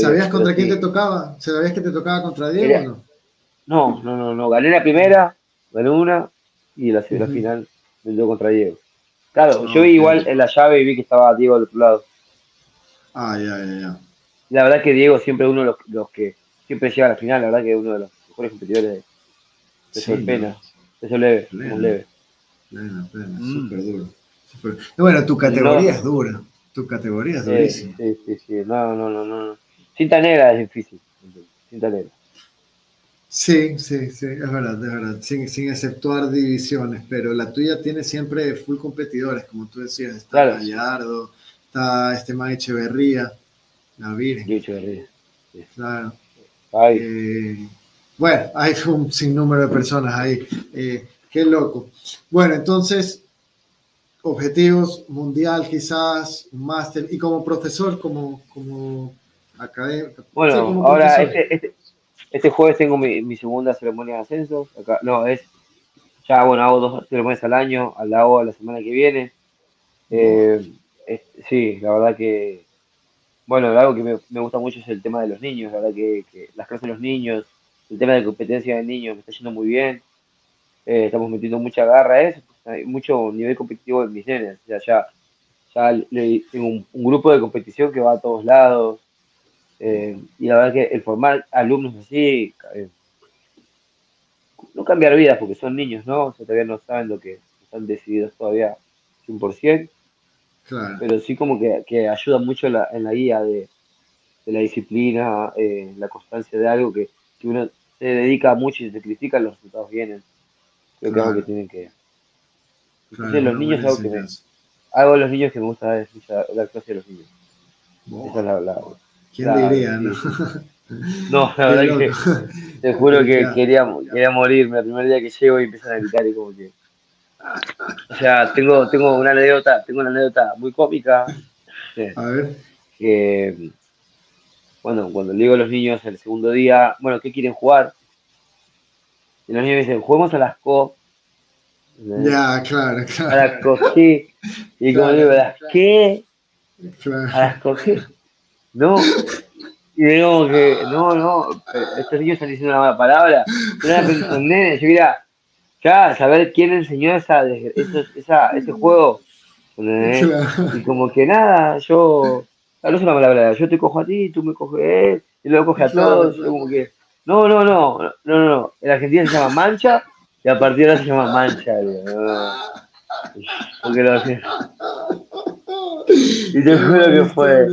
¿Sabías contra quién te tocaba? ¿Sabías que te tocaba contra Diego o no? No, no, no, no, gané la primera, gané una, y la, final me dio contra Diego. Claro, yo vi igual en la llave y vi que estaba Diego del otro lado. Ah, ya, ya, ya. La verdad que Diego siempre es uno de los, los que siempre llega a la final, la verdad que es uno de los mejores competidores de, de pena, eso leve, plena, leve. Plena, plena, mm. súper duro. Bueno, tu categoría es dura, tu categoría es durísima. Sí, sí, sí, no, no, no, no. Cinta negra es difícil, cinta negra. Sí, sí, sí, es verdad, es verdad, sin, sin exceptuar divisiones, pero la tuya tiene siempre full competidores, como tú decías, está Gallardo, está este más Echeverría, la Virgen. Echeverría. Claro. Eh, bueno, hay un sinnúmero de personas ahí. Eh, qué loco. Bueno, entonces, objetivos mundial quizás, máster, y como profesor, como, como académico. Bueno, ahora este, este, este, jueves tengo mi, segunda ceremonia de ascenso. Acá, no, es ya, bueno, hago dos ceremonias al año, al hago la semana que viene. Eh, sí, la verdad que bueno, algo que me, gusta mucho es el tema de los niños, la verdad que, las clases de los niños, el tema de competencia de niños me está yendo muy bien. Eh, estamos metiendo mucha garra a eso, pues, hay mucho nivel competitivo en mis nenes. O sea, ya, ya tengo un, grupo de competición que va a todos lados. Eh, y la verdad que el formar alumnos así, eh, no cambiar vidas porque son niños, ¿no? O sea, todavía no saben lo que están decididos todavía 100%. Pero sí como que, ayuda mucho en la guía de, la disciplina, eh, la constancia de algo que, uno se dedica mucho y se critica, los resultados vienen. Creo que es algo que tienen que, Entonces los niños algo que me, a los niños que me gusta dar, la clase de los niños. Esa es la, la ¿Quién diría, no? (laughs) No, la verdad que te juro que quería, quería morirme el primer día que llego y empiezan a gritar y como que. O sea, tengo, tengo una anécdota, tengo una anécdota muy cómica. A ver. Que, bueno, cuando le digo a los niños el segundo día, bueno, ¿qué quieren jugar? Y los niños me dicen, juguemos a las co. Ya, claro, claro. A las co, Y como digo, ¿a las qué? A las co, No. Y digo que, no, no, estos niños están diciendo una mala palabra. No era un nene, yo quería, ya, saber quién enseñó esa, esa, ese juego. Y como que nada, yo, no es una palabra, yo te cojo a ti, tú me coges a él, y luego coge a todos, como que, no, no, no, no, no, no, en Argentina se llama mancha, y a partir de ahora se llama mancha, porque lo y te juro que fue,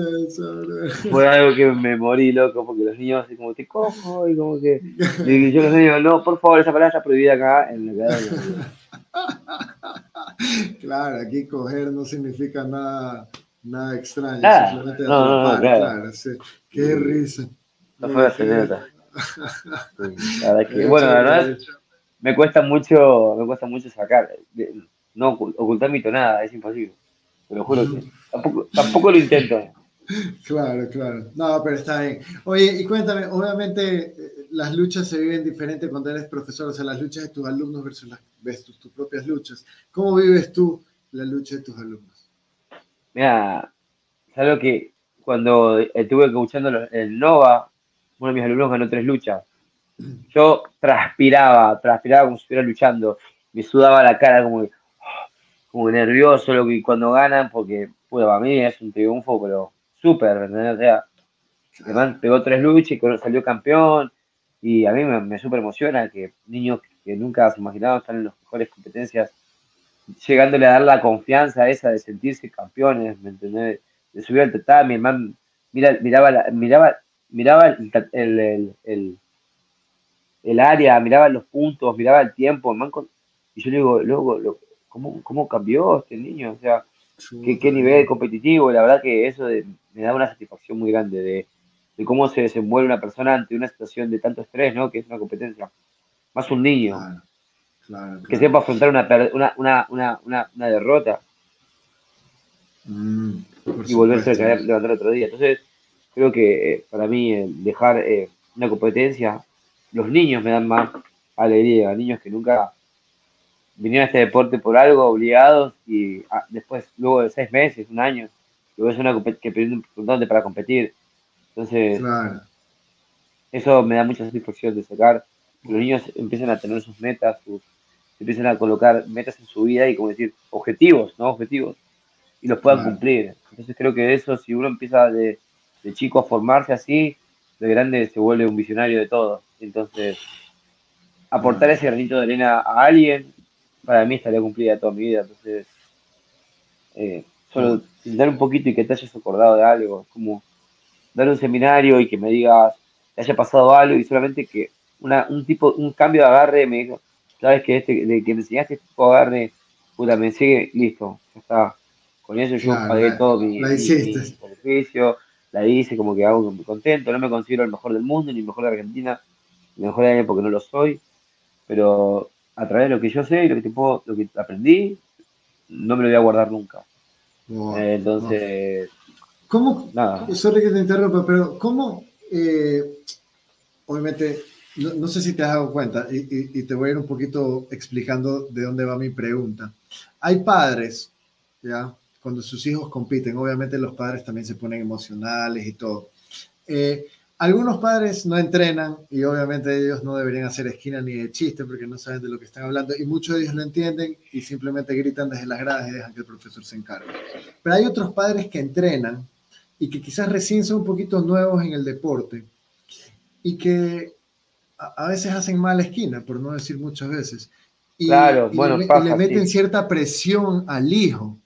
fue algo que me morí, loco, porque los niños así como te cojo y como que... Y yo les digo, no, por favor, esa palabra está prohibida acá en el Claro, aquí coger no significa nada, nada extraño, ah, simplemente no, no, claro. Qué risa. No fue la (laughs) La verdad que, bueno, la verdad me cuesta mucho, me cuesta mucho sacar, no ocultar mi tonada, es imposible. Te lo juro que tampoco, tampoco lo intento. (laughs) Claro, claro. No, pero está bien. Oye, y cuéntame, obviamente eh, las luchas se viven diferente cuando eres profesor, o sea, las luchas de tus alumnos versus las, tus, tus propias luchas. ¿Cómo vives tú la lucha de tus alumnos? Mira, algo que cuando estuve escuchando el Nova, uno de mis alumnos ganó tres luchas. Yo transpiraba, transpiraba como si estuviera luchando. Me sudaba la cara como como nervioso lo que cuando ganan, porque para mí es un triunfo, pero súper, ¿entendés? O sea, además pegó tres luchas y salió campeón, y a mí me, me súper emociona que niños que nunca se imaginaban están en las mejores competencias, llegándole a dar la confianza esa de sentirse campeones, ¿me entendés? De subir al tatami, hermano, mira, miraba, la, miraba, miraba el, el, el, el, área, miraba los puntos, miraba el tiempo, y yo le digo, luego, lo, cómo, cómo cambió este niño, o sea, qué, qué, nivel competitivo, la verdad que eso me da una satisfacción muy grande de, de, cómo se desenvuelve una persona ante una situación de tanto estrés, ¿no? Que es una competencia. Más un niño. Que sepa afrontar una, una, una, una, una derrota. Mm, y volverse a caer, levantar otro día. Entonces, creo que eh, para mí dejar eh, una competencia, los niños me dan más alegría, niños que nunca vinieron a este deporte por algo, obligados, y ah, después, luego de seis meses, un año, luego es una que piden un para competir. Entonces, eso me da mucha satisfacción de sacar. Los niños empiezan a tener sus metas, sus, empiezan a colocar metas en su vida y, como decir, objetivos, ¿no? Objetivos, y los puedan cumplir. Entonces, creo que eso, si uno empieza de, de chico a formarse así, de grande se vuelve un visionario de todo. Entonces, aportar ese granito de arena a alguien para mí estaría cumplida toda mi vida. Entonces, eh, solo dar un poquito y que te hayas acordado de algo, como dar un seminario y que me digas, que haya pasado algo y solamente que una, un tipo, un cambio de agarre me dijo, sabes que este, de que me enseñaste este tipo de agarre, puta, me sigue, listo, ya está. Con eso yo pagué todo mi, la la hice como que hago muy contento, no me considero el mejor del mundo ni el mejor de Argentina, el mejor de año porque no lo soy, pero a través de lo que yo sé y lo que, te puedo, lo que aprendí, no me lo voy a guardar nunca. Eh, entonces, ¿cómo? Nada. Sorry que te interrumpa, pero ¿cómo? Eh, obviamente, no, sé si te has dado cuenta y, te voy a ir un poquito explicando de dónde va mi pregunta. Hay padres, ¿ya? Cuando sus hijos compiten, obviamente los padres también se ponen emocionales y todo. Eh, algunos padres no entrenan y obviamente ellos no deberían hacer esquina ni de chiste porque no saben de lo que están hablando y muchos de ellos lo entienden y simplemente gritan desde las gradas y dejan que el profesor se encargue. Pero hay otros padres que entrenan y que quizás recién son un poquito nuevos en el deporte y que a, veces hacen mala esquina, por no decir muchas veces. Y, claro, bueno, le, le meten cierta presión al hijo.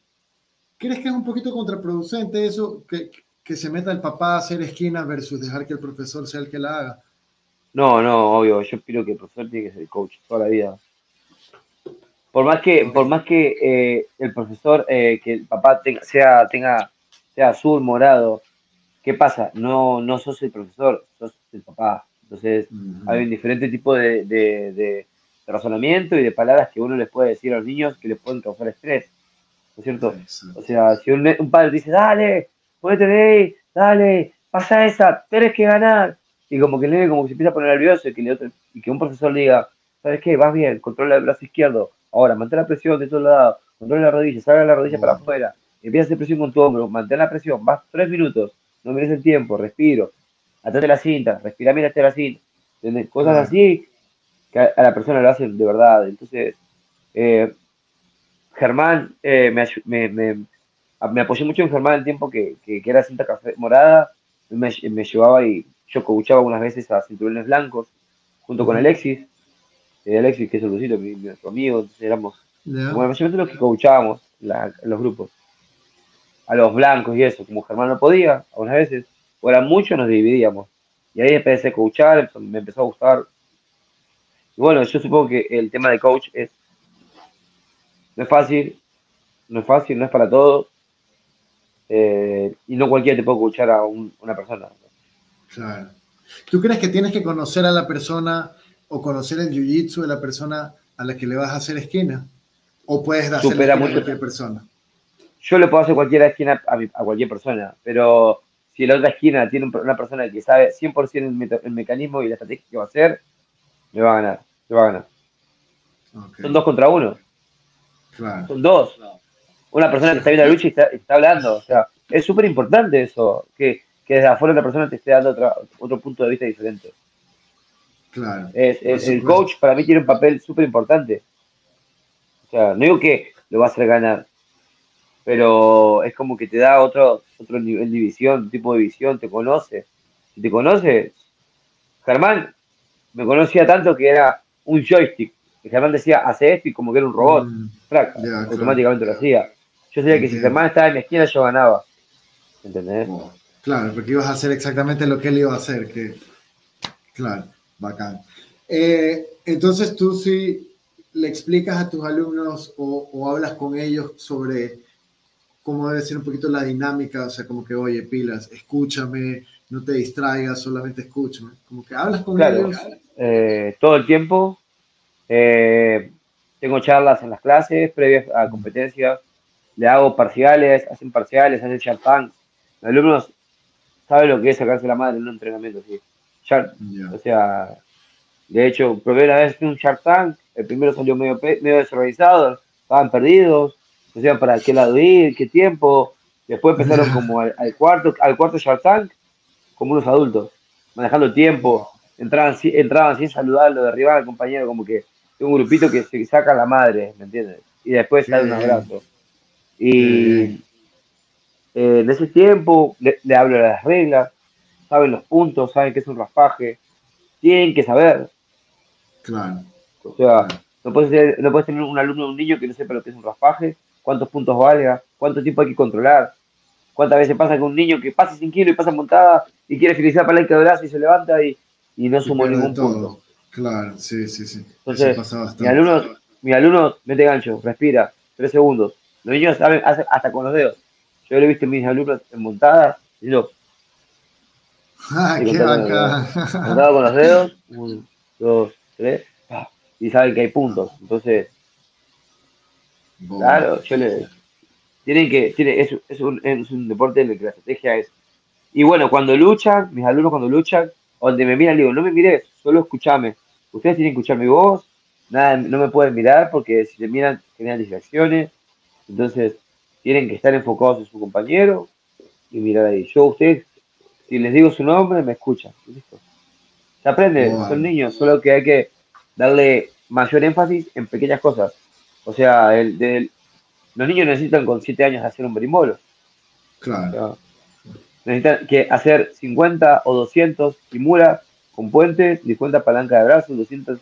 ¿Crees que es un poquito contraproducente eso? Que, que se meta el papá a hacer esquina versus dejar que el profesor sea el que la haga. No, no, obvio, yo creo que el profesor tiene que ser el coach toda la vida. por más que, por más que eh, el profesor, eh, que el papá tenga, sea, tenga, sea azul, morado, ¿qué pasa? No, no sos el profesor, sos el papá. Entonces, hay un diferente tipo de, de, razonamiento y de palabras que uno les puede decir a los niños que les pueden causar estrés. ¿No es cierto? O sea, si un, un padre dice, dale, ponete ahí, dale, pasa esa, tienes que ganar. Y como que el nene como que se empieza a poner nervioso y que, le, y que un profesor le diga, ¿sabes qué? Vas bien, controla el brazo izquierdo, Ahora, mantén la presión de todos lados, controla la rodilla, salga la rodilla para afuera, empieza a hacer presión con tu hombro, mantén la presión, vas tres minutos, no mires el tiempo, respiro, atate la cinta, respira, mírate la cinta, cosas así que a, la persona lo hacen de verdad. Entonces, eh, Germán, eh, me, me, me, apoyé mucho en Germán el tiempo que, que, era cinta café morada, me, me llevaba y yo coachaba algunas veces a cinturones blancos junto con Alexis eh, Alexis, que es el Lucito, mi, nuestro amigo, entonces éramos, yeah. bueno, los que coachábamos los grupos, a los blancos y eso, como Germán no podía, algunas veces, o eran muchos, nos dividíamos. Y ahí empecé a coachar, me empezó a gustar. Y bueno, yo supongo que el tema de coach es, no es fácil, no es fácil, no es para todos, eh, y no cualquiera te puede coachar a una persona. Claro. ¿Tú crees que tienes que conocer a la persona o conocer el jiu-jitsu de la persona a la que le vas a hacer esquina? ¿O puedes darle a cualquier persona? Yo le puedo hacer cualquier esquina a, cualquier persona, pero si la otra esquina tiene una persona que sabe 100% el, mecanismo y la estrategia que va a hacer, me va a ganar, me va a ganar. Son dos contra uno. Son dos. Una persona que está viendo la lucha y está, hablando. O sea, es súper importante eso, que, que desde afuera la persona te esté dando otro punto de vista diferente. Claro. Es, el coach para mí tiene un papel súper importante. O sea, no digo que lo va a hacer ganar, pero es como que te da otro, otro nivel de visión, tipo de visión, te conoce. Si te conoce, Germán me conocía tanto que era un joystick. Germán decía, hace esto y como que era un robot. Mm, automáticamente lo hacía. Yo sabía que si Germán estaba en mi esquina, yo ganaba. ¿Entendés? Claro, porque ibas a hacer exactamente lo que él iba a hacer. Que... Claro. Bacán. Eh, entonces tú sí le explicas a tus alumnos o, hablas con ellos sobre cómo debe ser un poquito la dinámica, o sea, como que, oye, pilas, escúchame, no te distraigas, solamente escúchame. Como que hablas con ellos. Eh, todo el tiempo. Eh, tengo charlas en las clases previas a competencias. Le hago parciales, hacen parciales, hacen champán. Los alumnos saben lo que es sacarse la madre en un entrenamiento, sí. O sea, de hecho, probé una vez un Shark Tank, el primero salió medio, medio desorganizado, estaban perdidos, no sabían para qué lado ir, qué tiempo. Después empezaron (laughs) como al, cuarto, al cuarto Shark Tank, como unos adultos, manejando el tiempo, entraban, entraban sin saludarlo, derribaban al compañero, como que un grupito que se saca la madre, ¿me entiendes? Y después sale un abrazo. Y eh, en ese tiempo le, le hablo de las reglas, saben los puntos, saben que es un raspaje, tienen que saber. Claro. O sea, no puedes, no puedes tener un alumno o un niño que no sepa lo que es un raspaje, cuántos puntos valga, cuánto tiempo hay que controlar, cuántas veces pasa que un niño que pasa sin kilo y pasa montada y quiere finalizar para el de brazo y se levanta y, y no sumó ningún punto. Claro, sí, sí, sí. Entonces, mi alumno, mi alumno mete gancho, respira, tres segundos. Los niños saben hasta con los dedos. Yo lo he visto en mis alumnos en montadas, y yo, (laughs) Ah, qué bacán. con los dedos, uno, dos, tres, y saben que hay puntos. Entonces, claro, yo le. Tienen que. Tiene, es, es, un, es un deporte en el que la estrategia es. Y bueno, cuando luchan, mis alumnos cuando luchan, donde me miran, digo, no me mires, solo escúchame. Ustedes tienen que escuchar mi voz, nada, no me pueden mirar porque si te miran generan distracciones. Entonces, tienen que estar enfocados en su compañero y mirar ahí. Yo, ustedes si les digo su nombre, me escuchan. Se aprende, son niños, solo que hay que darle mayor énfasis en pequeñas cosas. O sea, el, los niños necesitan con 7 años hacer un brimbolo. Claro. necesitan que hacer 50 o 200 simula con puente, 50 palanca de brazos, 200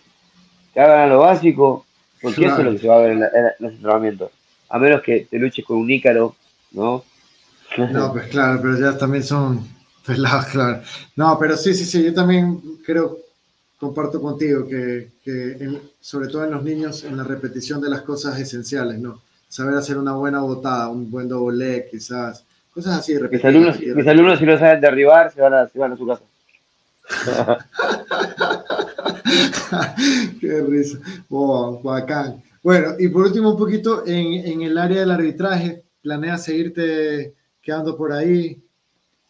que hagan lo básico, porque eso es lo que se va a ver en, los entrenamientos. A menos que te luches con un ícaro, ¿no? No, pues claro, pero ya también son claro. No, pero sí, sí, sí, yo también creo comparto contigo que, que sobre todo en los niños, en la repetición de las cosas esenciales, ¿no? Saber hacer una buena botada, un buen doble, quizás, cosas así. Mis alumnos, mis alumnos, si lo saben derribar, se van a, se van a su casa. (laughs) Qué risa. Oh, bacán. Bueno, y por último, un poquito en, en el área del arbitraje, ¿planeas seguirte quedando por ahí?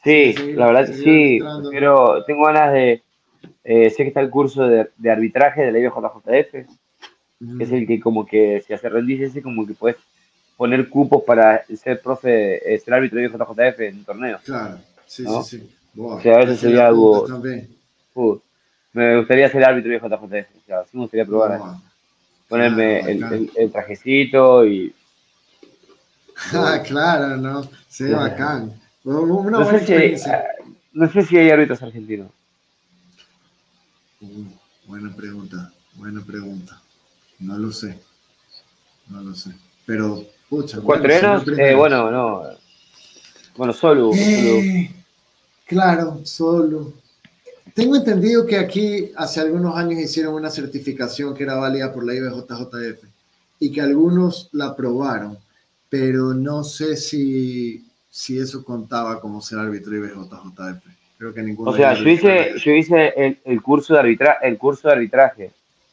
Sí, la verdad que sí, pero tengo ganas de, eh, sé que está el curso de, de arbitraje de la IBJJF, que es el que como que si hace rendirse, como que puedes poner cupos para ser profe, eh, ser árbitro de IBJJF en un torneo. Claro, sí, sí, sí. o sea, a veces sería algo... Uh, me gustaría ser árbitro de IBJJF, o sea, sí me gustaría probar. Ponerme el, el, trajecito y... (laughs) Ah, claro, ¿no? Sí, bacán. Una no, sé si hay, no sé si hay árbitros argentinos. Uh, buena pregunta, buena pregunta. No lo sé. No lo sé. Pero, pucha. ¿Cuatreros? Bueno, eh, bueno, no. Bueno, solo. Eh, claro, solo. Tengo entendido que aquí hace algunos años hicieron una certificación que era válida por la IBJJF y que algunos la aprobaron, pero no sé si, si eso contaba como ser árbitro IBJJF. Creo que ninguno. O sea, yo hice, yo hice el, el, curso de arbitra, el curso de arbitraje,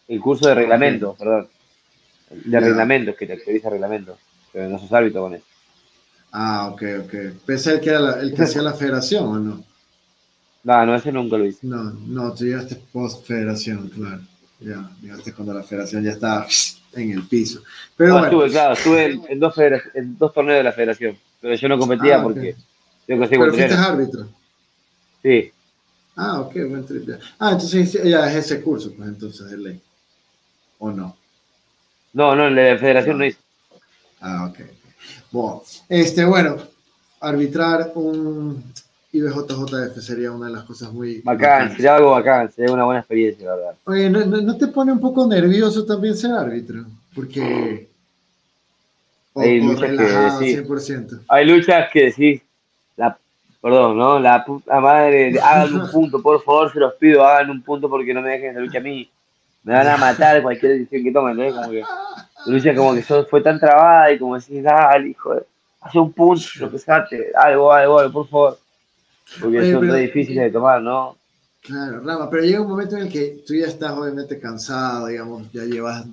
el curso de reglamento, perdón. De reglamento, que te actualiza reglamento, pero no sos árbitro con eso. Ah, ok, ok. Pensé que era el que hacía la federación, ¿o no? No, no, ese nunca lo hice. No, no, tú llegaste post federación, claro. Ya, llegaste cuando la federación ya estaba (laughs) en el piso. Pero no, estuve, claro, estuve en, dos en, dos torneos de la federación, pero yo no competía ah, porque yo conseguí Pero fuiste árbitro. Sí. Ah, ok, buen trip. Ah, entonces ya es ese curso, pues entonces de ley. ¿O no? No, no, la federación no, hizo. Ah, ok. Bueno, este, bueno, arbitrar un IBJJF sería una de las cosas muy... Bacán, sería algo bacán, sería una buena experiencia, la verdad. Oye, ¿no, ¿no, te pone un poco nervioso también ser árbitro? Porque... hay luchas que, 100%. Hay luchas que decís, la perdón, ¿no? La puta madre, hagan un punto, por favor, se los pido, hagan un punto porque no me dejen la lucha a mí. Me van a matar cualquier decisión que tomen, ¿no? Como que lucha como que fue tan trabada y como decís, dale, hijo, hace un punto, lo que algo, algo, algo, por favor. Porque son muy difíciles de tomar, ¿no? Claro, Rama, pero llega un momento en el que tú ya estás obviamente cansado, digamos, ya llevas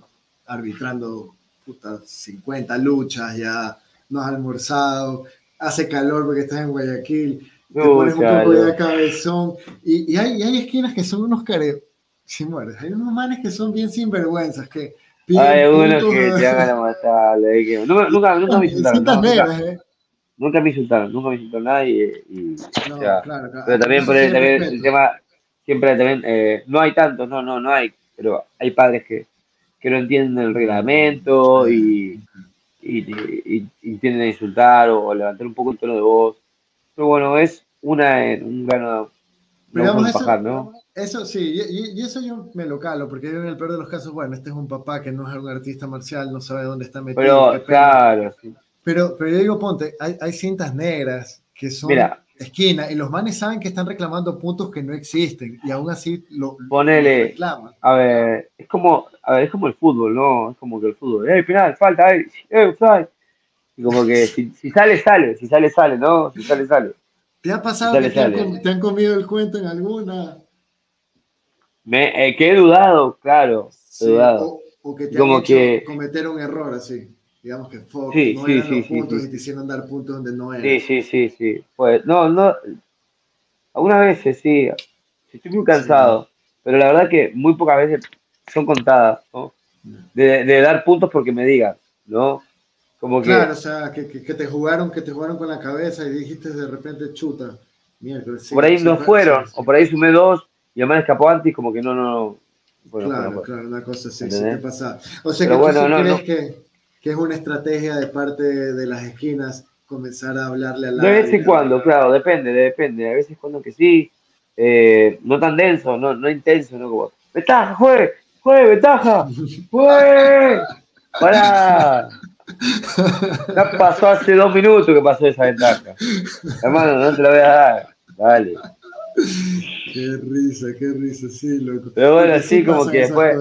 arbitrando puta, 50 luchas, ya no has almorzado, hace calor porque estás en Guayaquil, te pones un poco de cabezón, y, y, hay, y, hay, esquinas que son unos care... Si mueres, hay unos manes que son bien sinvergüenzas, que Hay unos que te hagan la matar, nunca, nunca, nunca me (laughs) insultaron. No, nunca, eh. Nunca me insultaron, nunca me insultó nadie. Y, no, o sea, claro, claro. Pero también por el, también el tema, siempre también, eh, no hay tantos, no, no, no hay, pero hay padres que, que no entienden el reglamento y y, y, tienden a insultar o, levantar un poco el tono de voz. Pero bueno, es una, un gano no eso, ¿no? Eso sí, y, eso yo me lo calo, porque yo en el peor de los casos, bueno, este es un papá que no es un artista marcial, no sabe dónde está metido. Pero, claro, sí. Pero, pero yo digo, ponte, hay, hay cintas negras que son esquina y los manes saben que están reclamando puntos que no existen y aún así lo, Ponele, reclaman. A ver, es como, a ver, es como el fútbol, ¿no? Es como que el fútbol, ¡eh, final, falta, eh, eh, Y como que si, si, sale, sale, si sale, sale, ¿no? Si sale, sale. ¿Te ha pasado que te han, te han, comido el cuento en alguna? Me, eh, que he dudado, claro, he dudado. O, que te como han hecho que... cometer un error así digamos que fue, sí, no sí, eran sí, los puntos y te hicieron dar puntos donde no eran. Sí, sí, sí, sí. Pues, no, no, algunas veces sí, estoy muy cansado, pero la verdad que muy pocas veces son contadas, ¿no? De, de dar puntos porque me digan, ¿no? Como que, claro, o sea, que, que, que, te jugaron, que te jugaron con la cabeza y dijiste de repente chuta. Miércoles, por ahí no fueron, o por ahí sumé dos y además escapó antes como que no, no, Bueno, claro, claro, una cosa así, sí te pasa. O sea, que bueno, tú no, crees no. que que es una estrategia de parte de las esquinas comenzar a hablarle a la... De vez en cuando, claro, depende, depende. A veces cuando que sí, eh, no tan denso, no, no intenso, no como, ventaja, juegue, juegue, ventaja, juegue, para. Ya pasó hace dos minutos que pasó esa ventaja. Hermano, no te la voy a dar. Dale. Qué risa, qué risa, sí, loco. Pero bueno, sí, como que después.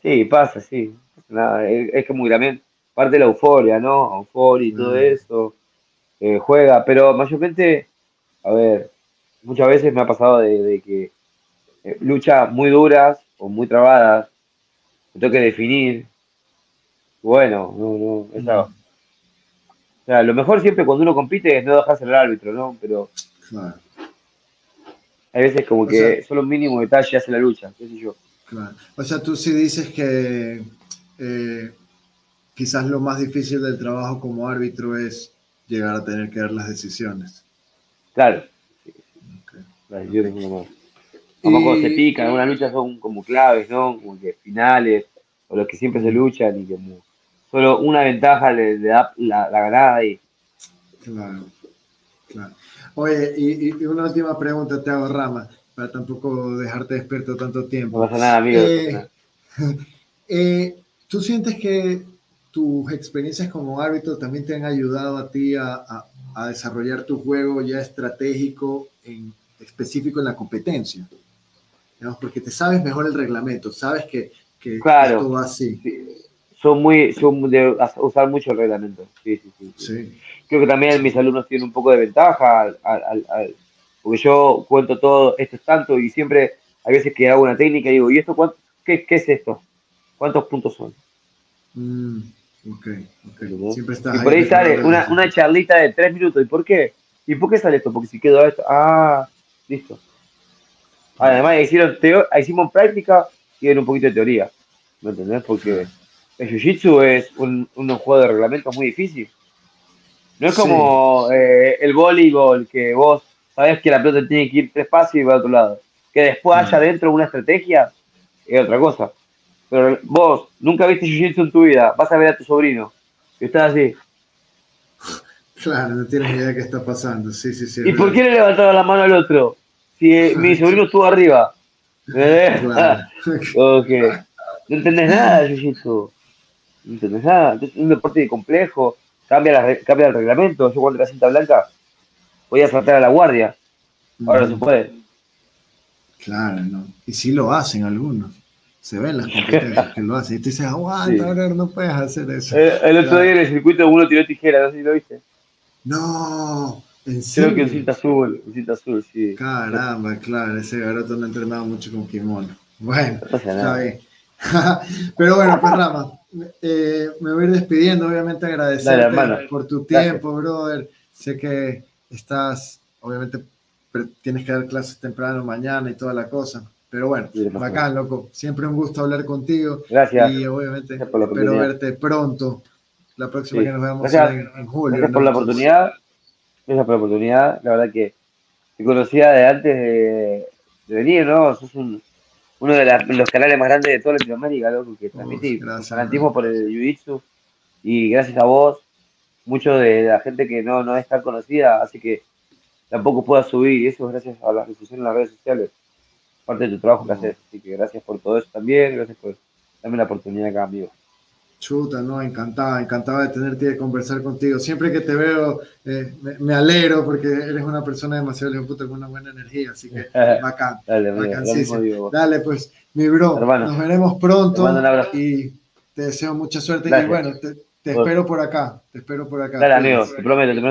Sí, pasa, sí. Nada, es, que muy también parte de la euforia, ¿no? Euforia y todo eso. Eh, juega, pero mayormente, a ver, muchas veces me ha pasado de, que eh, luchas muy duras o muy trabadas, me tengo que definir. Bueno, no, no, esa, O sea, lo mejor siempre cuando uno compite es no dejarse el árbitro, ¿no? Pero. Claro. Hay veces como que solo un mínimo detalle hace la lucha, qué sé yo. Claro. O sea, tú sí dices que eh, quizás lo más difícil del trabajo como árbitro es llegar a tener que dar las decisiones. Claro. Okay. Yo tengo Como cuando se pican, algunas luchas son como claves, ¿no? Como que finales, o los que siempre se luchan y como solo una ventaja le, da la, la ganada y. Claro, claro. Oye, y, una última pregunta te hago, Rama, para tampoco dejarte despierto tanto tiempo. No pasa nada, amigo. Eh, (laughs) eh, ¿Tú sientes que tus experiencias como árbitro también te han ayudado a ti a, desarrollar tu juego ya estratégico, en, específico en la competencia? porque te sabes mejor el reglamento, sabes que, que claro, esto va así. Son muy, son de usar mucho el reglamento. Sí, sí, sí. creo que también mis alumnos tienen un poco de ventaja, porque yo cuento todo, esto es tanto, y siempre hay veces que hago una técnica y digo, ¿y esto cuánto, qué, es esto? ¿Cuántos puntos son? Mm, ok, ok. Siempre y por ahí sale una, una, charlita de tres minutos. ¿Y por qué? ¿Y por qué sale esto? Porque si quedó esto. Ah, listo. Además, hicieron hicimos práctica y era un poquito de teoría. ¿Me entendés? Porque el jiu-jitsu es un, un juego de reglamento muy difícil. No es como eh, el voleibol, que vos sabés que la pelota tiene que ir tres pasos y va a otro lado. Que después haya dentro una estrategia, es otra cosa. Pero vos nunca viste jiu-jitsu en tu vida, vas a ver a tu sobrino, y estás así. Claro, no tienes idea de qué está pasando. Sí, sí, sí. ¿Y por qué le levantaba la mano al otro? Si eh, mi (laughs) sobrino estuvo arriba. Claro. (laughs) okay. No entendés nada jiu-jitsu. No entendés nada. Es un deporte complejo cambia, cambia el reglamento. Yo cuando la cinta blanca voy a saltar a la guardia. Ahora no se puede. Claro, no. Y sí lo hacen algunos. Se ven las (laughs) competencias que lo hacen. Y tú dices, aguanta, ahora no puedes hacer eso. El, otro día en el circuito uno tiró tijera, no sé si lo viste. No, en serio. Creo que en cinta azul, en cinta azul, sí. Caramba, claro, ese garoto no ha entrenado mucho con kimono. Bueno, está bien. (laughs) Pero bueno, pues Rama, eh, me voy a ir despidiendo, obviamente agradecerte por tu tiempo, brother. Sé que estás, obviamente, tienes que dar clases temprano mañana y toda la cosa. Pero bueno, bacán, loco. Siempre un gusto hablar contigo. Gracias. Y obviamente espero verte pronto. La próxima que nos veamos en, julio. Gracias por la oportunidad. Gracias por la oportunidad. La verdad que te conocía de antes de, de venir, ¿no? Sos un, uno de los canales más grandes de toda Latinoamérica, loco, que transmití fanatismo por el Jiu-Jitsu. Y gracias a vos, mucho de la gente que no, no es tan conocida, así que tampoco pueda subir. Y eso es gracias a la difusión en las redes sociales. Parte de tu trabajo que haces. Así que gracias por todo eso también. Gracias por darme la oportunidad acá, amigo. Chuta, no, encantada, encantada de tenerte y de conversar contigo. Siempre que te veo, eh, me, alegro porque eres una persona demasiado puta con una buena energía, así que (laughs) bacán, Dale, Dale, pues, mi bro, nos veremos pronto y te deseo mucha suerte y bueno, te, espero por acá, te espero por acá. Dale, amigo, te prometo, te prometo.